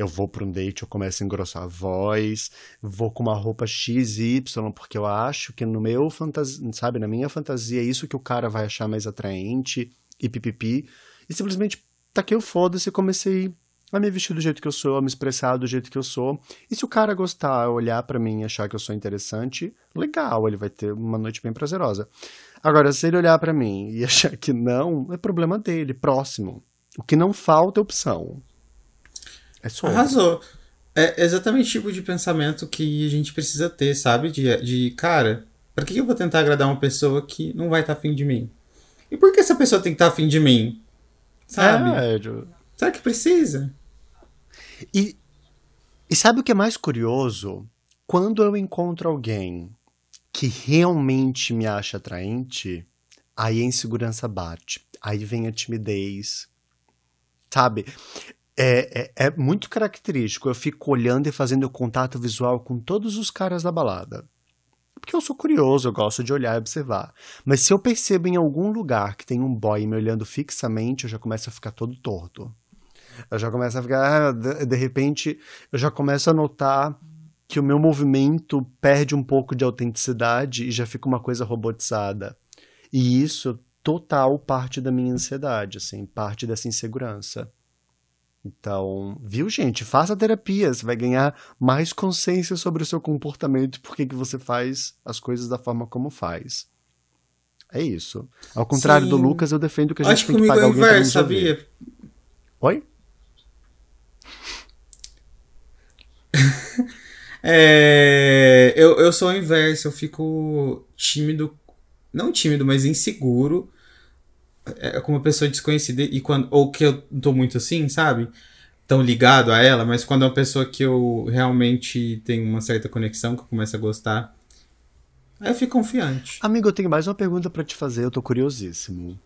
Eu vou para um date, eu começo a engrossar a voz, vou com uma roupa XY, porque eu acho que no meu fantasia, sabe, na minha fantasia é isso que o cara vai achar mais atraente e pipipi. E simplesmente taquei o foda-se e comecei a me vestir do jeito que eu sou, a me expressar do jeito que eu sou. E se o cara gostar, olhar para mim e achar que eu sou interessante, legal, ele vai ter uma noite bem prazerosa. Agora, se ele olhar para mim e achar que não, é problema dele, próximo. O que não falta é opção. É só. Arrasou. É exatamente o tipo de pensamento que a gente precisa ter, sabe? De, de cara, para que eu vou tentar agradar uma pessoa que não vai estar tá afim de mim? E por que essa pessoa tem que estar tá afim de mim? Sabe? É, eu... Será que precisa? E, e sabe o que é mais curioso? Quando eu encontro alguém que realmente me acha atraente, aí a insegurança bate. Aí vem a timidez. Sabe? É, é, é, muito característico. Eu fico olhando e fazendo contato visual com todos os caras da balada. Porque eu sou curioso, eu gosto de olhar e observar. Mas se eu percebo em algum lugar que tem um boy me olhando fixamente, eu já começo a ficar todo torto. Eu já começo a ficar, ah, de, repente, eu já começo a notar que o meu movimento perde um pouco de autenticidade e já fica uma coisa robotizada. E isso total parte da minha ansiedade, assim, parte dessa insegurança. Então, viu, gente? Faça terapia, você vai ganhar mais consciência sobre o seu comportamento e por que, que você faz as coisas da forma como faz. É isso. Ao contrário Sim. do Lucas, eu defendo que a gente Acho tem que pagar é alguém inverso, sabia? Oi? é, eu, eu sou o inverso, eu fico tímido, não tímido, mas inseguro é, com uma pessoa desconhecida e quando, ou que eu tô muito assim, sabe? tão ligado a ela, mas quando é uma pessoa que eu realmente tenho uma certa conexão, que eu começo a gostar, aí eu fico confiante. Amigo, eu tenho mais uma pergunta para te fazer, eu tô curiosíssimo.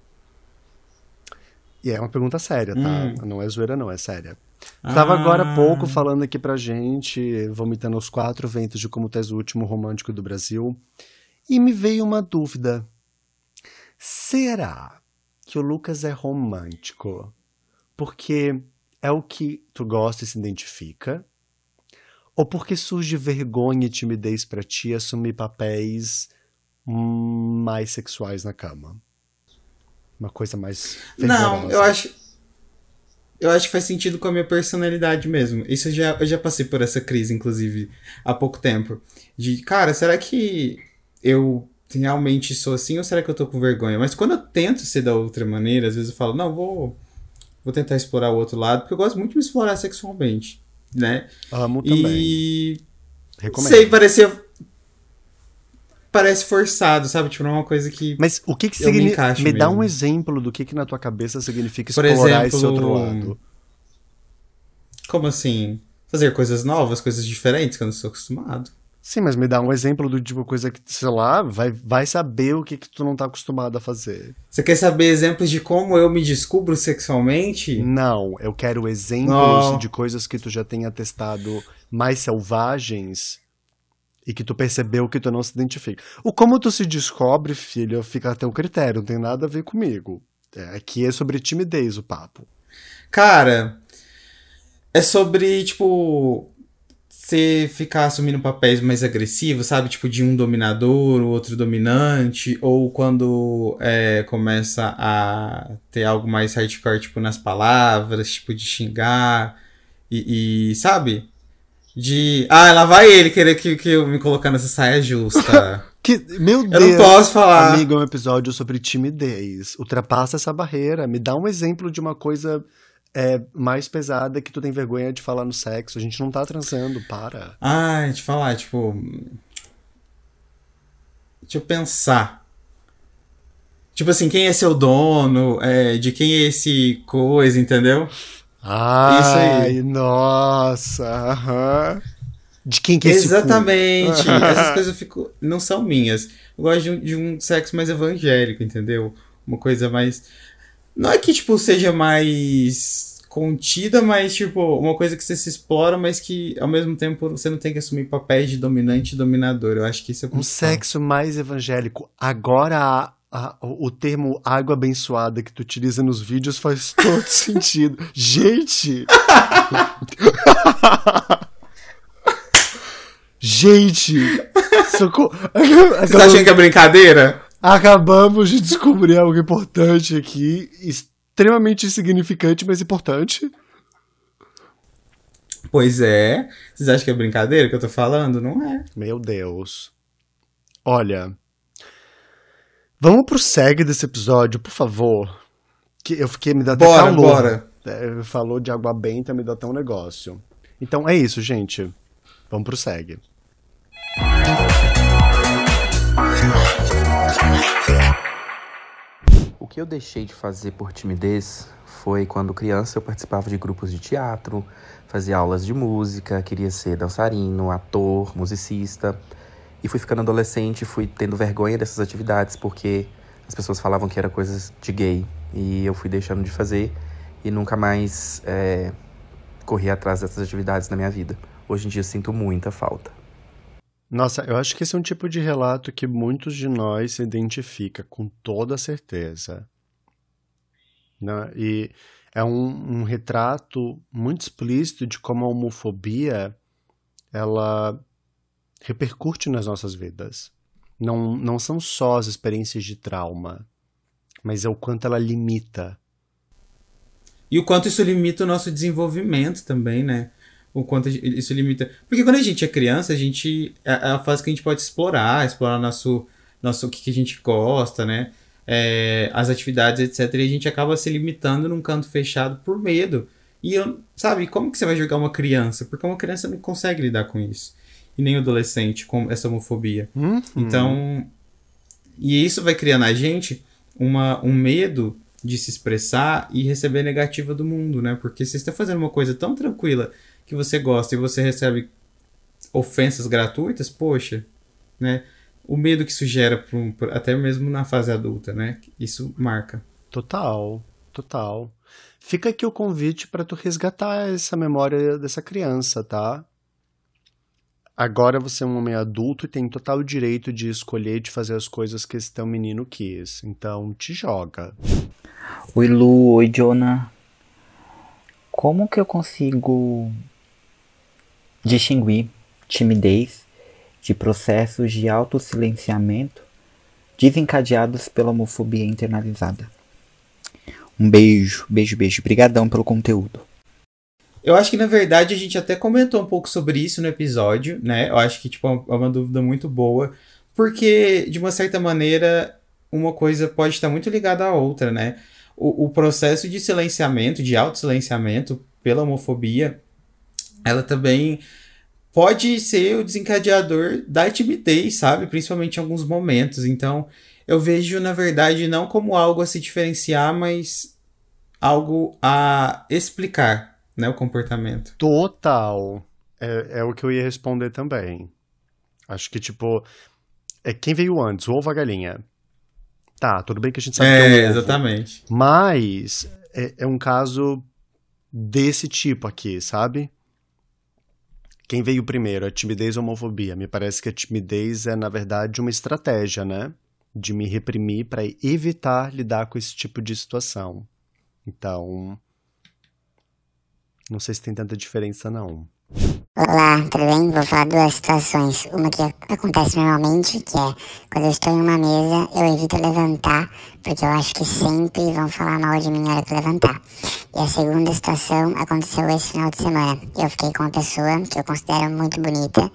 E é uma pergunta séria, tá? Hum. Não é zoeira, não, é séria. Ah. Tava agora há pouco falando aqui pra gente, vomitando os quatro ventos de como tu és o último romântico do Brasil. E me veio uma dúvida. Será que o Lucas é romântico porque é o que tu gosta e se identifica? Ou porque surge vergonha e timidez para ti assumir papéis mais sexuais na cama? Uma coisa mais. Não, eu acho. Eu acho que faz sentido com a minha personalidade mesmo. Isso eu já, eu já passei por essa crise, inclusive, há pouco tempo. De, cara, será que eu realmente sou assim ou será que eu tô com vergonha? Mas quando eu tento ser da outra maneira, às vezes eu falo, não, vou, vou tentar explorar o outro lado, porque eu gosto muito de me explorar sexualmente, né? Amo também. E. Recomendo. Sei, parecia parece forçado, sabe? Tipo, não é uma coisa que. Mas o que que significa. Me, me dá um exemplo do que que na tua cabeça significa Por explorar exemplo, esse outro lado. Como assim? Fazer coisas novas, coisas diferentes que eu não sou acostumado. Sim, mas me dá um exemplo do tipo coisa que, sei lá, vai, vai saber o que, que tu não tá acostumado a fazer. Você quer saber exemplos de como eu me descubro sexualmente? Não, eu quero exemplos de coisas que tu já tenha testado mais selvagens e que tu percebeu que tu não se identifica. O como tu se descobre, filho, fica a teu critério, não tem nada a ver comigo. É, aqui é sobre timidez o papo. Cara, é sobre, tipo, você ficar assumindo papéis mais agressivos, sabe? Tipo, de um dominador, o outro dominante, ou quando é, começa a ter algo mais hardcore, tipo, nas palavras, tipo, de xingar, e, e sabe? De. Ah, lá vai ele querer que, que eu me colocar nessa saia justa. que, meu Deus. Eu não posso falar. Amigo, é um episódio sobre timidez. Ultrapassa essa barreira. Me dá um exemplo de uma coisa é, mais pesada que tu tem vergonha de falar no sexo. A gente não tá transando, para. Ah, te falar, tipo. Deixa eu pensar. Tipo assim, quem é seu dono? É, de quem é esse coisa, entendeu? Ai, nossa, aham. De quem que é esse Exatamente. Essas coisas eu fico, não são minhas. Eu gosto de um, de um sexo mais evangélico, entendeu? Uma coisa mais. Não é que, tipo, seja mais contida, mas, tipo, uma coisa que você se explora, mas que, ao mesmo tempo, você não tem que assumir papéis de dominante e dominador. Eu acho que isso é Um sexo mais evangélico. Agora, a, o termo água abençoada que tu utiliza nos vídeos faz todo sentido. Gente! Gente! Socorro! Você tá achando que é brincadeira? Acabamos de descobrir algo importante aqui, extremamente insignificante, mas importante. Pois é. Vocês acham que é brincadeira que eu tô falando? Não é. Meu Deus. Olha, Vamos pro segue desse episódio, por favor. Que eu fiquei, me dá até bora, calor. Bora. É, falou de água benta, me dá até um negócio. Então é isso, gente. Vamos pro segue. O que eu deixei de fazer por timidez foi quando criança eu participava de grupos de teatro, fazia aulas de música, queria ser dançarino, ator, musicista. E fui ficando adolescente, fui tendo vergonha dessas atividades porque as pessoas falavam que era coisas de gay. E eu fui deixando de fazer e nunca mais é, corri atrás dessas atividades na minha vida. Hoje em dia sinto muita falta. Nossa, eu acho que esse é um tipo de relato que muitos de nós se identifica com toda certeza. Né? E é um, um retrato muito explícito de como a homofobia ela repercute nas nossas vidas. Não, não são só as experiências de trauma, mas é o quanto ela limita. E o quanto isso limita o nosso desenvolvimento também, né? O quanto isso limita. Porque quando a gente é criança, a gente. É, é a fase que a gente pode explorar, explorar nosso, nosso o que, que a gente gosta, né? É, as atividades, etc. E a gente acaba se limitando num canto fechado por medo. E eu, sabe, como que você vai jogar uma criança? Porque uma criança não consegue lidar com isso e nem o adolescente com essa homofobia. Uhum. Então, e isso vai criar na gente uma, um medo de se expressar e receber negativa do mundo, né? Porque você está fazendo uma coisa tão tranquila que você gosta e você recebe ofensas gratuitas, poxa, né? O medo que isso gera, pro, até mesmo na fase adulta, né? Isso marca. Total, total. Fica aqui o convite para tu resgatar essa memória dessa criança, tá? Agora você é um homem adulto e tem total direito de escolher de fazer as coisas que esse teu menino quis. Então te joga. Oi Lu, oi Jonah. Como que eu consigo distinguir timidez de processos de autossilenciamento desencadeados pela homofobia internalizada? Um beijo, beijo, beijo. Obrigadão pelo conteúdo. Eu acho que, na verdade, a gente até comentou um pouco sobre isso no episódio, né? Eu acho que, tipo, é uma dúvida muito boa, porque, de uma certa maneira, uma coisa pode estar muito ligada à outra, né? O, o processo de silenciamento, de auto-silenciamento pela homofobia, ela também pode ser o desencadeador da timidez, sabe? Principalmente em alguns momentos. Então, eu vejo, na verdade, não como algo a se diferenciar, mas algo a explicar, né, o comportamento. Total. É, é o que eu ia responder também. Acho que, tipo, é quem veio antes, o ovo ou a galinha? Tá, tudo bem que a gente sabe é, que é um ovo, exatamente. Mas é, é um caso desse tipo aqui, sabe? Quem veio primeiro, a timidez ou a homofobia? Me parece que a timidez é, na verdade, uma estratégia, né? De me reprimir para evitar lidar com esse tipo de situação. Então, não sei se tem tanta diferença, não. Olá, tudo bem? Vou falar duas situações. Uma que acontece normalmente, que é quando eu estou em uma mesa, eu evito levantar, porque eu acho que sempre vão falar mal de mim na hora que levantar. E a segunda situação aconteceu esse final de semana. Eu fiquei com uma pessoa que eu considero muito bonita,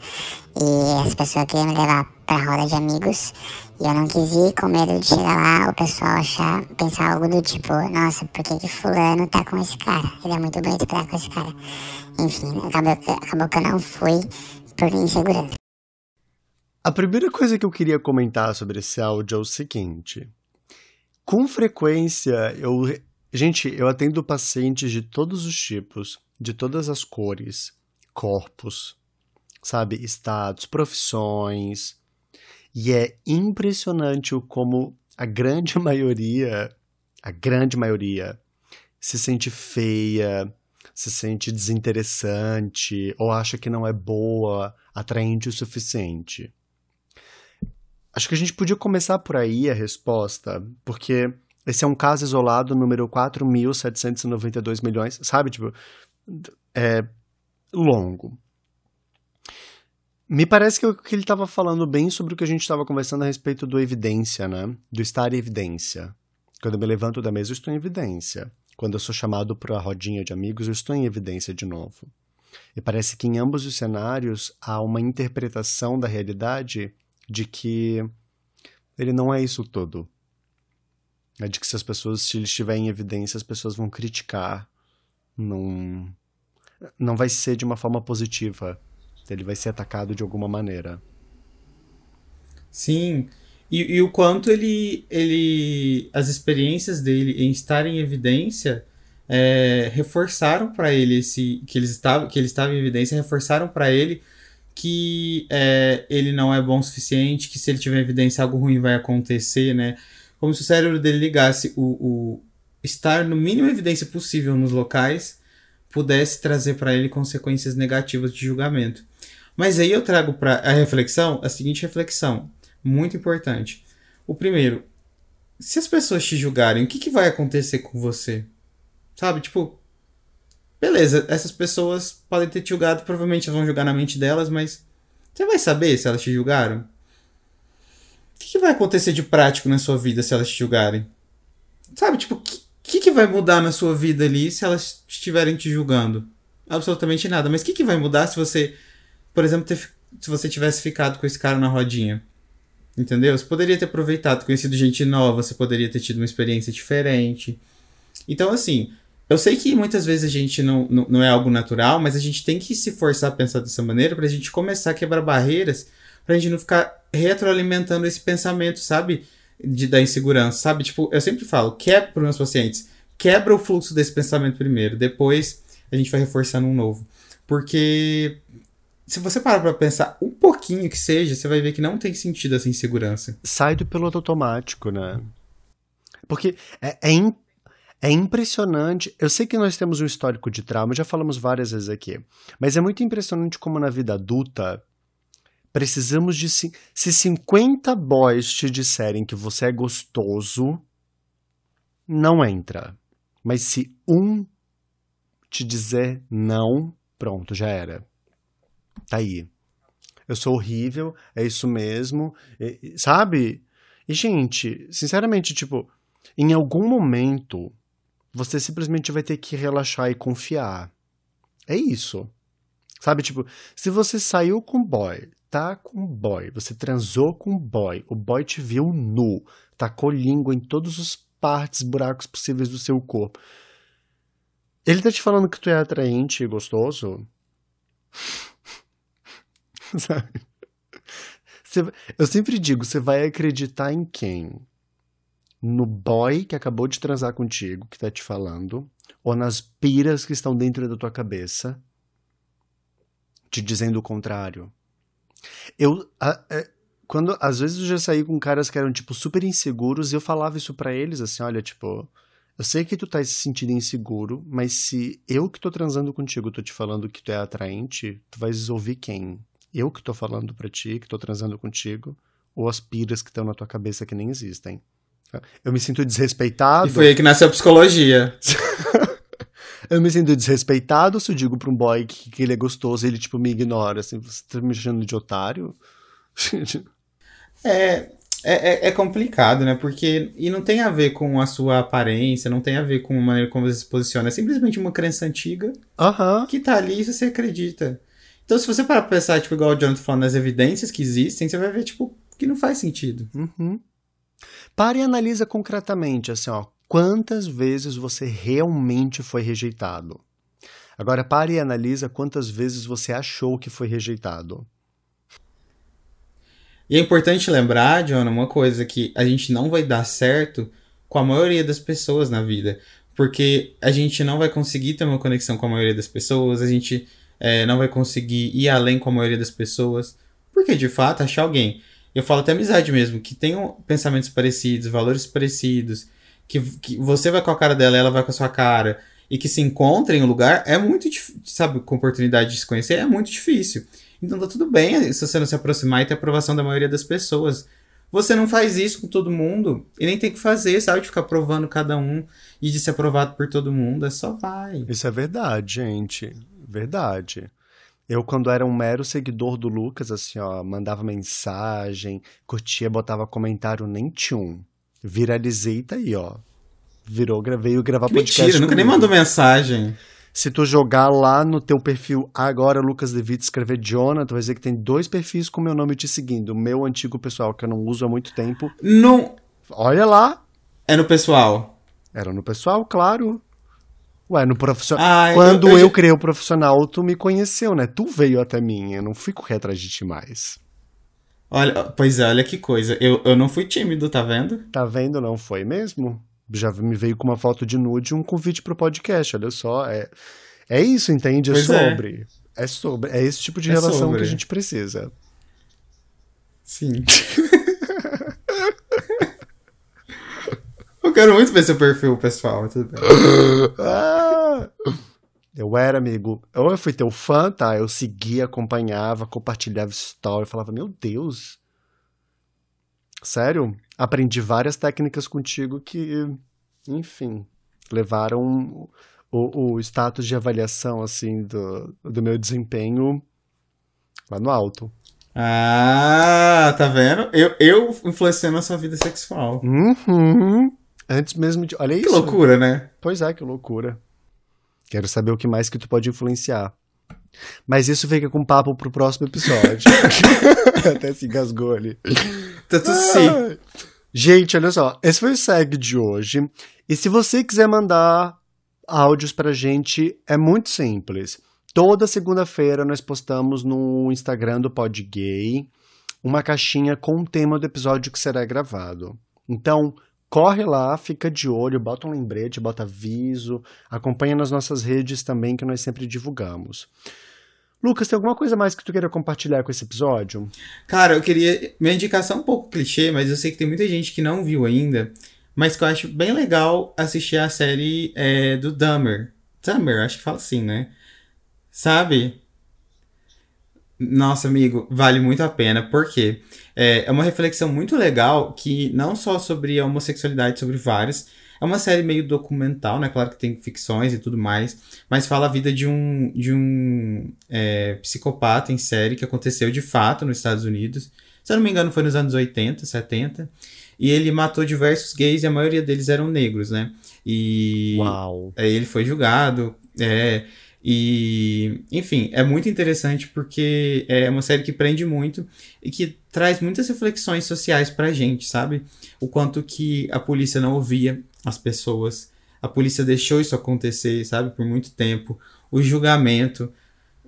e essa pessoa queria me levar pra roda de amigos, e eu não quis ir com medo de chegar lá, o pessoal achar, pensar algo do tipo, nossa, por que que fulano tá com esse cara? Ele é muito bonito pra estar com esse cara. Enfim, acabou, acabou que eu não fui por insegurança. A primeira coisa que eu queria comentar sobre esse áudio é o seguinte. Com frequência, eu. Gente, eu atendo pacientes de todos os tipos, de todas as cores, corpos, sabe? Estados, profissões, e é impressionante o como a grande maioria, a grande maioria, se sente feia, se sente desinteressante ou acha que não é boa, atraente o suficiente. Acho que a gente podia começar por aí a resposta, porque esse é um caso isolado, número 4.792 milhões, sabe? Tipo, é longo. Me parece que, ele estava falando bem sobre o que a gente estava conversando a respeito do evidência, né? Do estar em evidência. Quando eu me levanto da mesa, eu estou em evidência. Quando eu sou chamado para a rodinha de amigos, eu estou em evidência de novo. E parece que em ambos os cenários há uma interpretação da realidade de que ele não é isso tudo. É de que se as pessoas, se ele estiver em evidência, as pessoas vão criticar. Não, não vai ser de uma forma positiva ele vai ser atacado de alguma maneira. Sim. E, e, o quanto ele, ele. As experiências dele em estar em evidência é, reforçaram para ele esse. Que, eles estavam, que ele estava em evidência, reforçaram para ele que é, ele não é bom o suficiente, que se ele tiver evidência algo ruim vai acontecer, né? Como se o cérebro dele ligasse o, o estar no mínimo evidência possível nos locais pudesse trazer para ele consequências negativas de julgamento. Mas aí eu trago para a reflexão a seguinte reflexão, muito importante. O primeiro, se as pessoas te julgarem, o que, que vai acontecer com você? Sabe, tipo, beleza, essas pessoas podem ter te julgado, provavelmente vão julgar na mente delas, mas você vai saber se elas te julgaram? O que, que vai acontecer de prático na sua vida se elas te julgarem? Sabe, tipo, o que, que, que vai mudar na sua vida ali se elas estiverem te julgando? Absolutamente nada. Mas o que, que vai mudar se você por exemplo, ter, se você tivesse ficado com esse cara na rodinha. Entendeu? Você poderia ter aproveitado, conhecido gente nova, você poderia ter tido uma experiência diferente. Então, assim, eu sei que muitas vezes a gente não, não, não é algo natural, mas a gente tem que se forçar a pensar dessa maneira para a gente começar a quebrar barreiras, para a gente não ficar retroalimentando esse pensamento, sabe? de, da insegurança, sabe? Tipo, eu sempre falo, quebra para meus pacientes, quebra o fluxo desse pensamento primeiro, depois a gente vai reforçando um novo. Porque se você parar pra pensar um pouquinho que seja, você vai ver que não tem sentido essa insegurança. Sai do piloto automático, né? Porque é, é, in, é impressionante. Eu sei que nós temos um histórico de trauma, já falamos várias vezes aqui. Mas é muito impressionante como na vida adulta precisamos de. Se 50 boys te disserem que você é gostoso, não entra. Mas se um te dizer não, pronto, já era. Tá aí. Eu sou horrível, é isso mesmo, e, sabe? E, gente, sinceramente, tipo, em algum momento você simplesmente vai ter que relaxar e confiar. É isso. Sabe, tipo, se você saiu com boy, tá com boy, você transou com boy, o boy te viu nu, tacou língua em todos os partes, buracos possíveis do seu corpo. Ele tá te falando que tu é atraente e gostoso? Sabe? Eu sempre digo, você vai acreditar em quem? No boy que acabou de transar contigo, que tá te falando, ou nas piras que estão dentro da tua cabeça, te dizendo o contrário? Eu, a, a, é, quando às vezes eu já saí com caras que eram tipo super inseguros, e eu falava isso para eles assim, olha, tipo, eu sei que tu tá se sentindo inseguro, mas se eu que tô transando contigo tô te falando que tu é atraente, tu vais ouvir quem? Eu que tô falando pra ti, que tô transando contigo, ou as piras que estão na tua cabeça que nem existem? Eu me sinto desrespeitado. E foi aí que nasceu a psicologia. eu me sinto desrespeitado se eu digo pra um boy que, que ele é gostoso e ele, tipo, me ignora. Assim, você tá me chamando de otário? é, é, é, complicado, né? Porque. E não tem a ver com a sua aparência, não tem a ver com a maneira como você se posiciona. É simplesmente uma crença antiga uhum. que tá ali e você acredita. Então, se você parar pra pensar, tipo, igual o Jonathan falando, nas evidências que existem, você vai ver, tipo, que não faz sentido. Uhum. Pare e analisa concretamente, assim, ó, quantas vezes você realmente foi rejeitado. Agora pare e analisa quantas vezes você achou que foi rejeitado. E é importante lembrar, John, uma coisa que a gente não vai dar certo com a maioria das pessoas na vida. Porque a gente não vai conseguir ter uma conexão com a maioria das pessoas, a gente é, não vai conseguir ir além com a maioria das pessoas. Porque, de fato, achar alguém eu falo até amizade mesmo, que tenham pensamentos parecidos, valores parecidos, que, que você vai com a cara dela, ela vai com a sua cara, e que se encontrem em um lugar, é muito difícil, sabe, com oportunidade de se conhecer, é muito difícil. Então tá tudo bem se você não se aproximar e ter aprovação da maioria das pessoas. Você não faz isso com todo mundo, e nem tem que fazer, sabe, de ficar provando cada um e de ser aprovado por todo mundo, é só vai. Isso é verdade, gente, verdade. Eu, quando era um mero seguidor do Lucas, assim, ó, mandava mensagem, curtia, botava comentário, nem tinha um. Viralizei, tá aí, ó. Virou, veio gravar que podcast. Mentira, nunca nem mandou mensagem. Se tu jogar lá no teu perfil agora, Lucas Devito, escrever Jonathan, tu vai ver que tem dois perfis com meu nome te seguindo. O meu antigo pessoal, que eu não uso há muito tempo. Não. Olha lá. É no pessoal. Era no pessoal, claro. Ué, no profissional. Ah, Quando eu, eu, eu, criei o profissional, tu me conheceu, né? Tu veio até mim, eu não fui correr atrás de ti mais. Olha, pois é, olha que coisa. Eu, eu não fui tímido, tá vendo? Tá vendo, não foi mesmo? Já me veio com uma foto de nude e um convite pro podcast, olha só. É, é isso, entende? É pois é. sobre. É. é. sobre. É esse tipo de é relação sobre. que a gente precisa. Sim. Eu quero muito ver seu perfil, pessoal. Tudo bem. ah, eu era amigo. Ou eu fui teu fã, tá? Eu seguia, acompanhava, compartilhava story. Falava, meu Deus. Sério? Aprendi várias técnicas contigo que, enfim, levaram o, o status de avaliação, assim, do, do meu desempenho lá no alto. Ah, tá vendo? Eu, eu influenciando a sua vida sexual. Uhum. Antes mesmo de. Olha isso. Que loucura, né? Pois é, que loucura. Quero saber o que mais que tu pode influenciar. Mas isso fica com papo pro próximo episódio. Até se engasgou ali. Tanto sim. Gente, olha só. Esse foi o SEG de hoje. E se você quiser mandar áudios pra gente, é muito simples. Toda segunda-feira nós postamos no Instagram do Pod Gay uma caixinha com o tema do episódio que será gravado. Então, corre lá, fica de olho, bota um lembrete, bota aviso, acompanha nas nossas redes também que nós sempre divulgamos. Lucas, tem alguma coisa mais que tu queira compartilhar com esse episódio? Cara, eu queria. Minha indicação é um pouco clichê, mas eu sei que tem muita gente que não viu ainda. Mas que eu acho bem legal assistir a série é, do Dummer. Dummer, acho que fala assim, né? Sabe? Nossa, amigo, vale muito a pena, porque é, é uma reflexão muito legal que não só sobre a homossexualidade, sobre vários. É uma série meio documental, né? Claro que tem ficções e tudo mais, mas fala a vida de um, de um é, psicopata em série que aconteceu de fato nos Estados Unidos. Se eu não me engano, foi nos anos 80, 70. E ele matou diversos gays e a maioria deles eram negros, né? E Uau. aí ele foi julgado. É, e, enfim, é muito interessante porque é uma série que prende muito e que traz muitas reflexões sociais pra gente, sabe? O quanto que a polícia não ouvia as pessoas, a polícia deixou isso acontecer, sabe? Por muito tempo. O julgamento,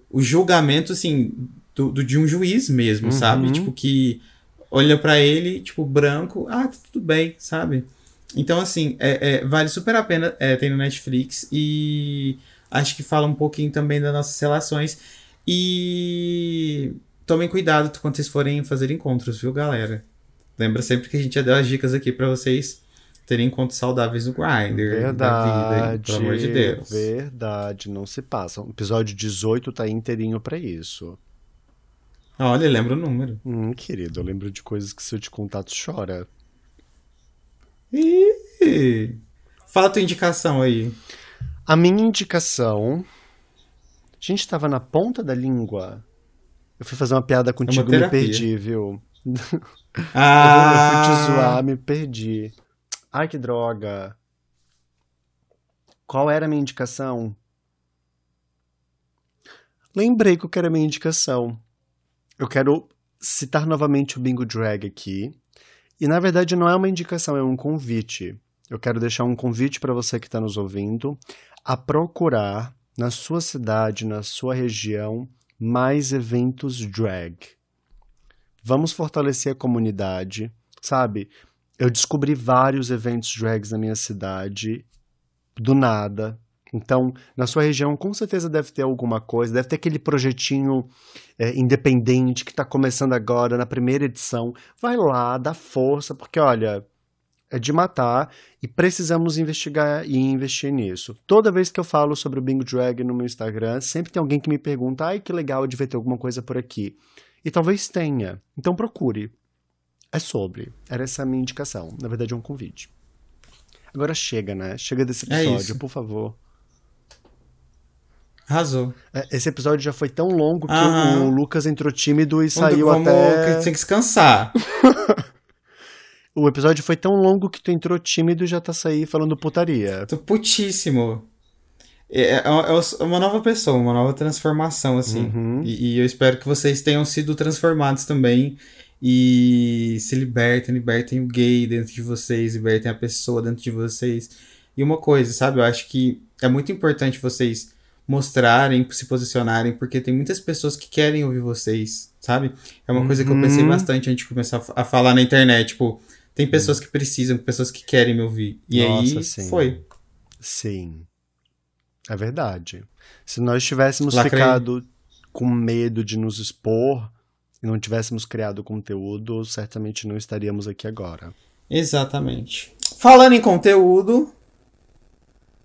o julgamento, assim, do, do de um juiz mesmo, Uhum. sabe? Tipo, que olha pra ele, tipo, branco, ah, tá tudo bem, sabe? Então, assim, é, é, vale super a pena, é, tem no Netflix e acho que fala um pouquinho também das nossas relações. E tomem cuidado quando vocês forem fazer encontros, viu, galera? Lembra sempre que a gente já deu as dicas aqui pra vocês terem encontros saudáveis no Grindr, da vida, hein? pelo amor de Deus. Verdade, não se passa. O episódio 18 tá inteirinho pra isso. Olha, lembra o número. Hum, querido, eu lembro de coisas que se eu te contar, tu chora. Ih, Fala tua indicação aí. A minha indicação. A gente tava na ponta da língua. Eu fui fazer uma piada contigo e me perdi, viu? Ah, Eu fui te zoar, me perdi. Ai, que droga. Qual era a minha indicação? Lembrei que eu quero a minha indicação. Eu quero citar novamente o Bingo Drag aqui. E na verdade não é uma indicação, é um convite. Eu quero deixar um convite para você que está nos ouvindo a procurar na sua cidade, na sua região, mais eventos drag. Vamos fortalecer a comunidade, sabe? Eu descobri vários eventos drags na minha cidade do nada. Então, na sua região, com certeza deve ter alguma coisa, deve ter aquele projetinho é, independente que está começando agora, na primeira edição. Vai lá, dá força, porque olha, de matar e precisamos investigar e investir nisso. Toda vez que eu falo sobre o Bingo Drag no meu Instagram, sempre tem alguém que me pergunta: ai, que legal, devia ter alguma coisa por aqui. E talvez tenha. Então procure. É sobre. Era essa a minha indicação. Na verdade, é um convite. Agora chega, né? Chega desse É episódio, isso. por favor. arrasou. É, Esse episódio já foi tão longo que Aham. o Lucas entrou tímido e saiu vamos, até. tem que descansar. O episódio foi tão longo que tu entrou tímido e já tá saindo falando putaria. Tô putíssimo. É, é- é uma nova pessoa, uma nova transformação, assim. Uhum. E, e eu espero que vocês tenham sido transformados também. E se libertem, libertem o gay dentro de vocês, libertem a pessoa dentro de vocês. E uma coisa, sabe? Eu acho que é muito importante vocês mostrarem, se posicionarem, porque tem muitas pessoas que querem ouvir vocês, sabe? É uma coisa que eu pensei Uhum. bastante antes de começar a falar na internet. Tipo, tem pessoas que precisam, pessoas que querem me ouvir. E Nossa, aí sim. foi. Sim. É verdade. Se nós tivéssemos Lacrei. ficado com medo de nos expor e não tivéssemos criado conteúdo, certamente não estaríamos aqui agora. Exatamente. Falando em conteúdo,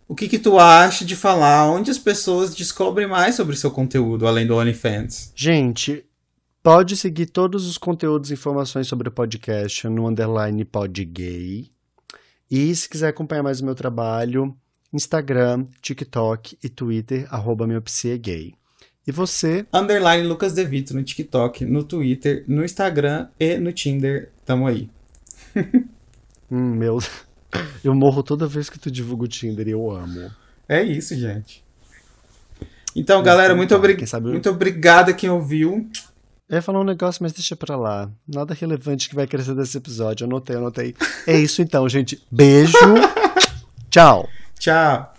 o que que tu acha de falar onde as pessoas descobrem mais sobre o seu conteúdo, além do OnlyFans? Gente, pode seguir todos os conteúdos e informações sobre o podcast no underline podgay. E se quiser acompanhar mais o meu trabalho, Instagram, TikTok e Twitter, arroba miopsiagay. E você, Underline Lucas Devito no TikTok, no Twitter, no Instagram e no Tinder. Tamo aí. hum, meu, eu morro toda vez que tu divulga o Tinder e eu amo. É isso, gente. Então, Mas galera, muito, obri- sabe muito obrigado a quem ouviu. Eu ia falar um negócio, mas deixa pra lá. Nada relevante que vai crescer desse episódio. Anotei, anotei. É isso então, gente. Beijo. Tchau. Tchau.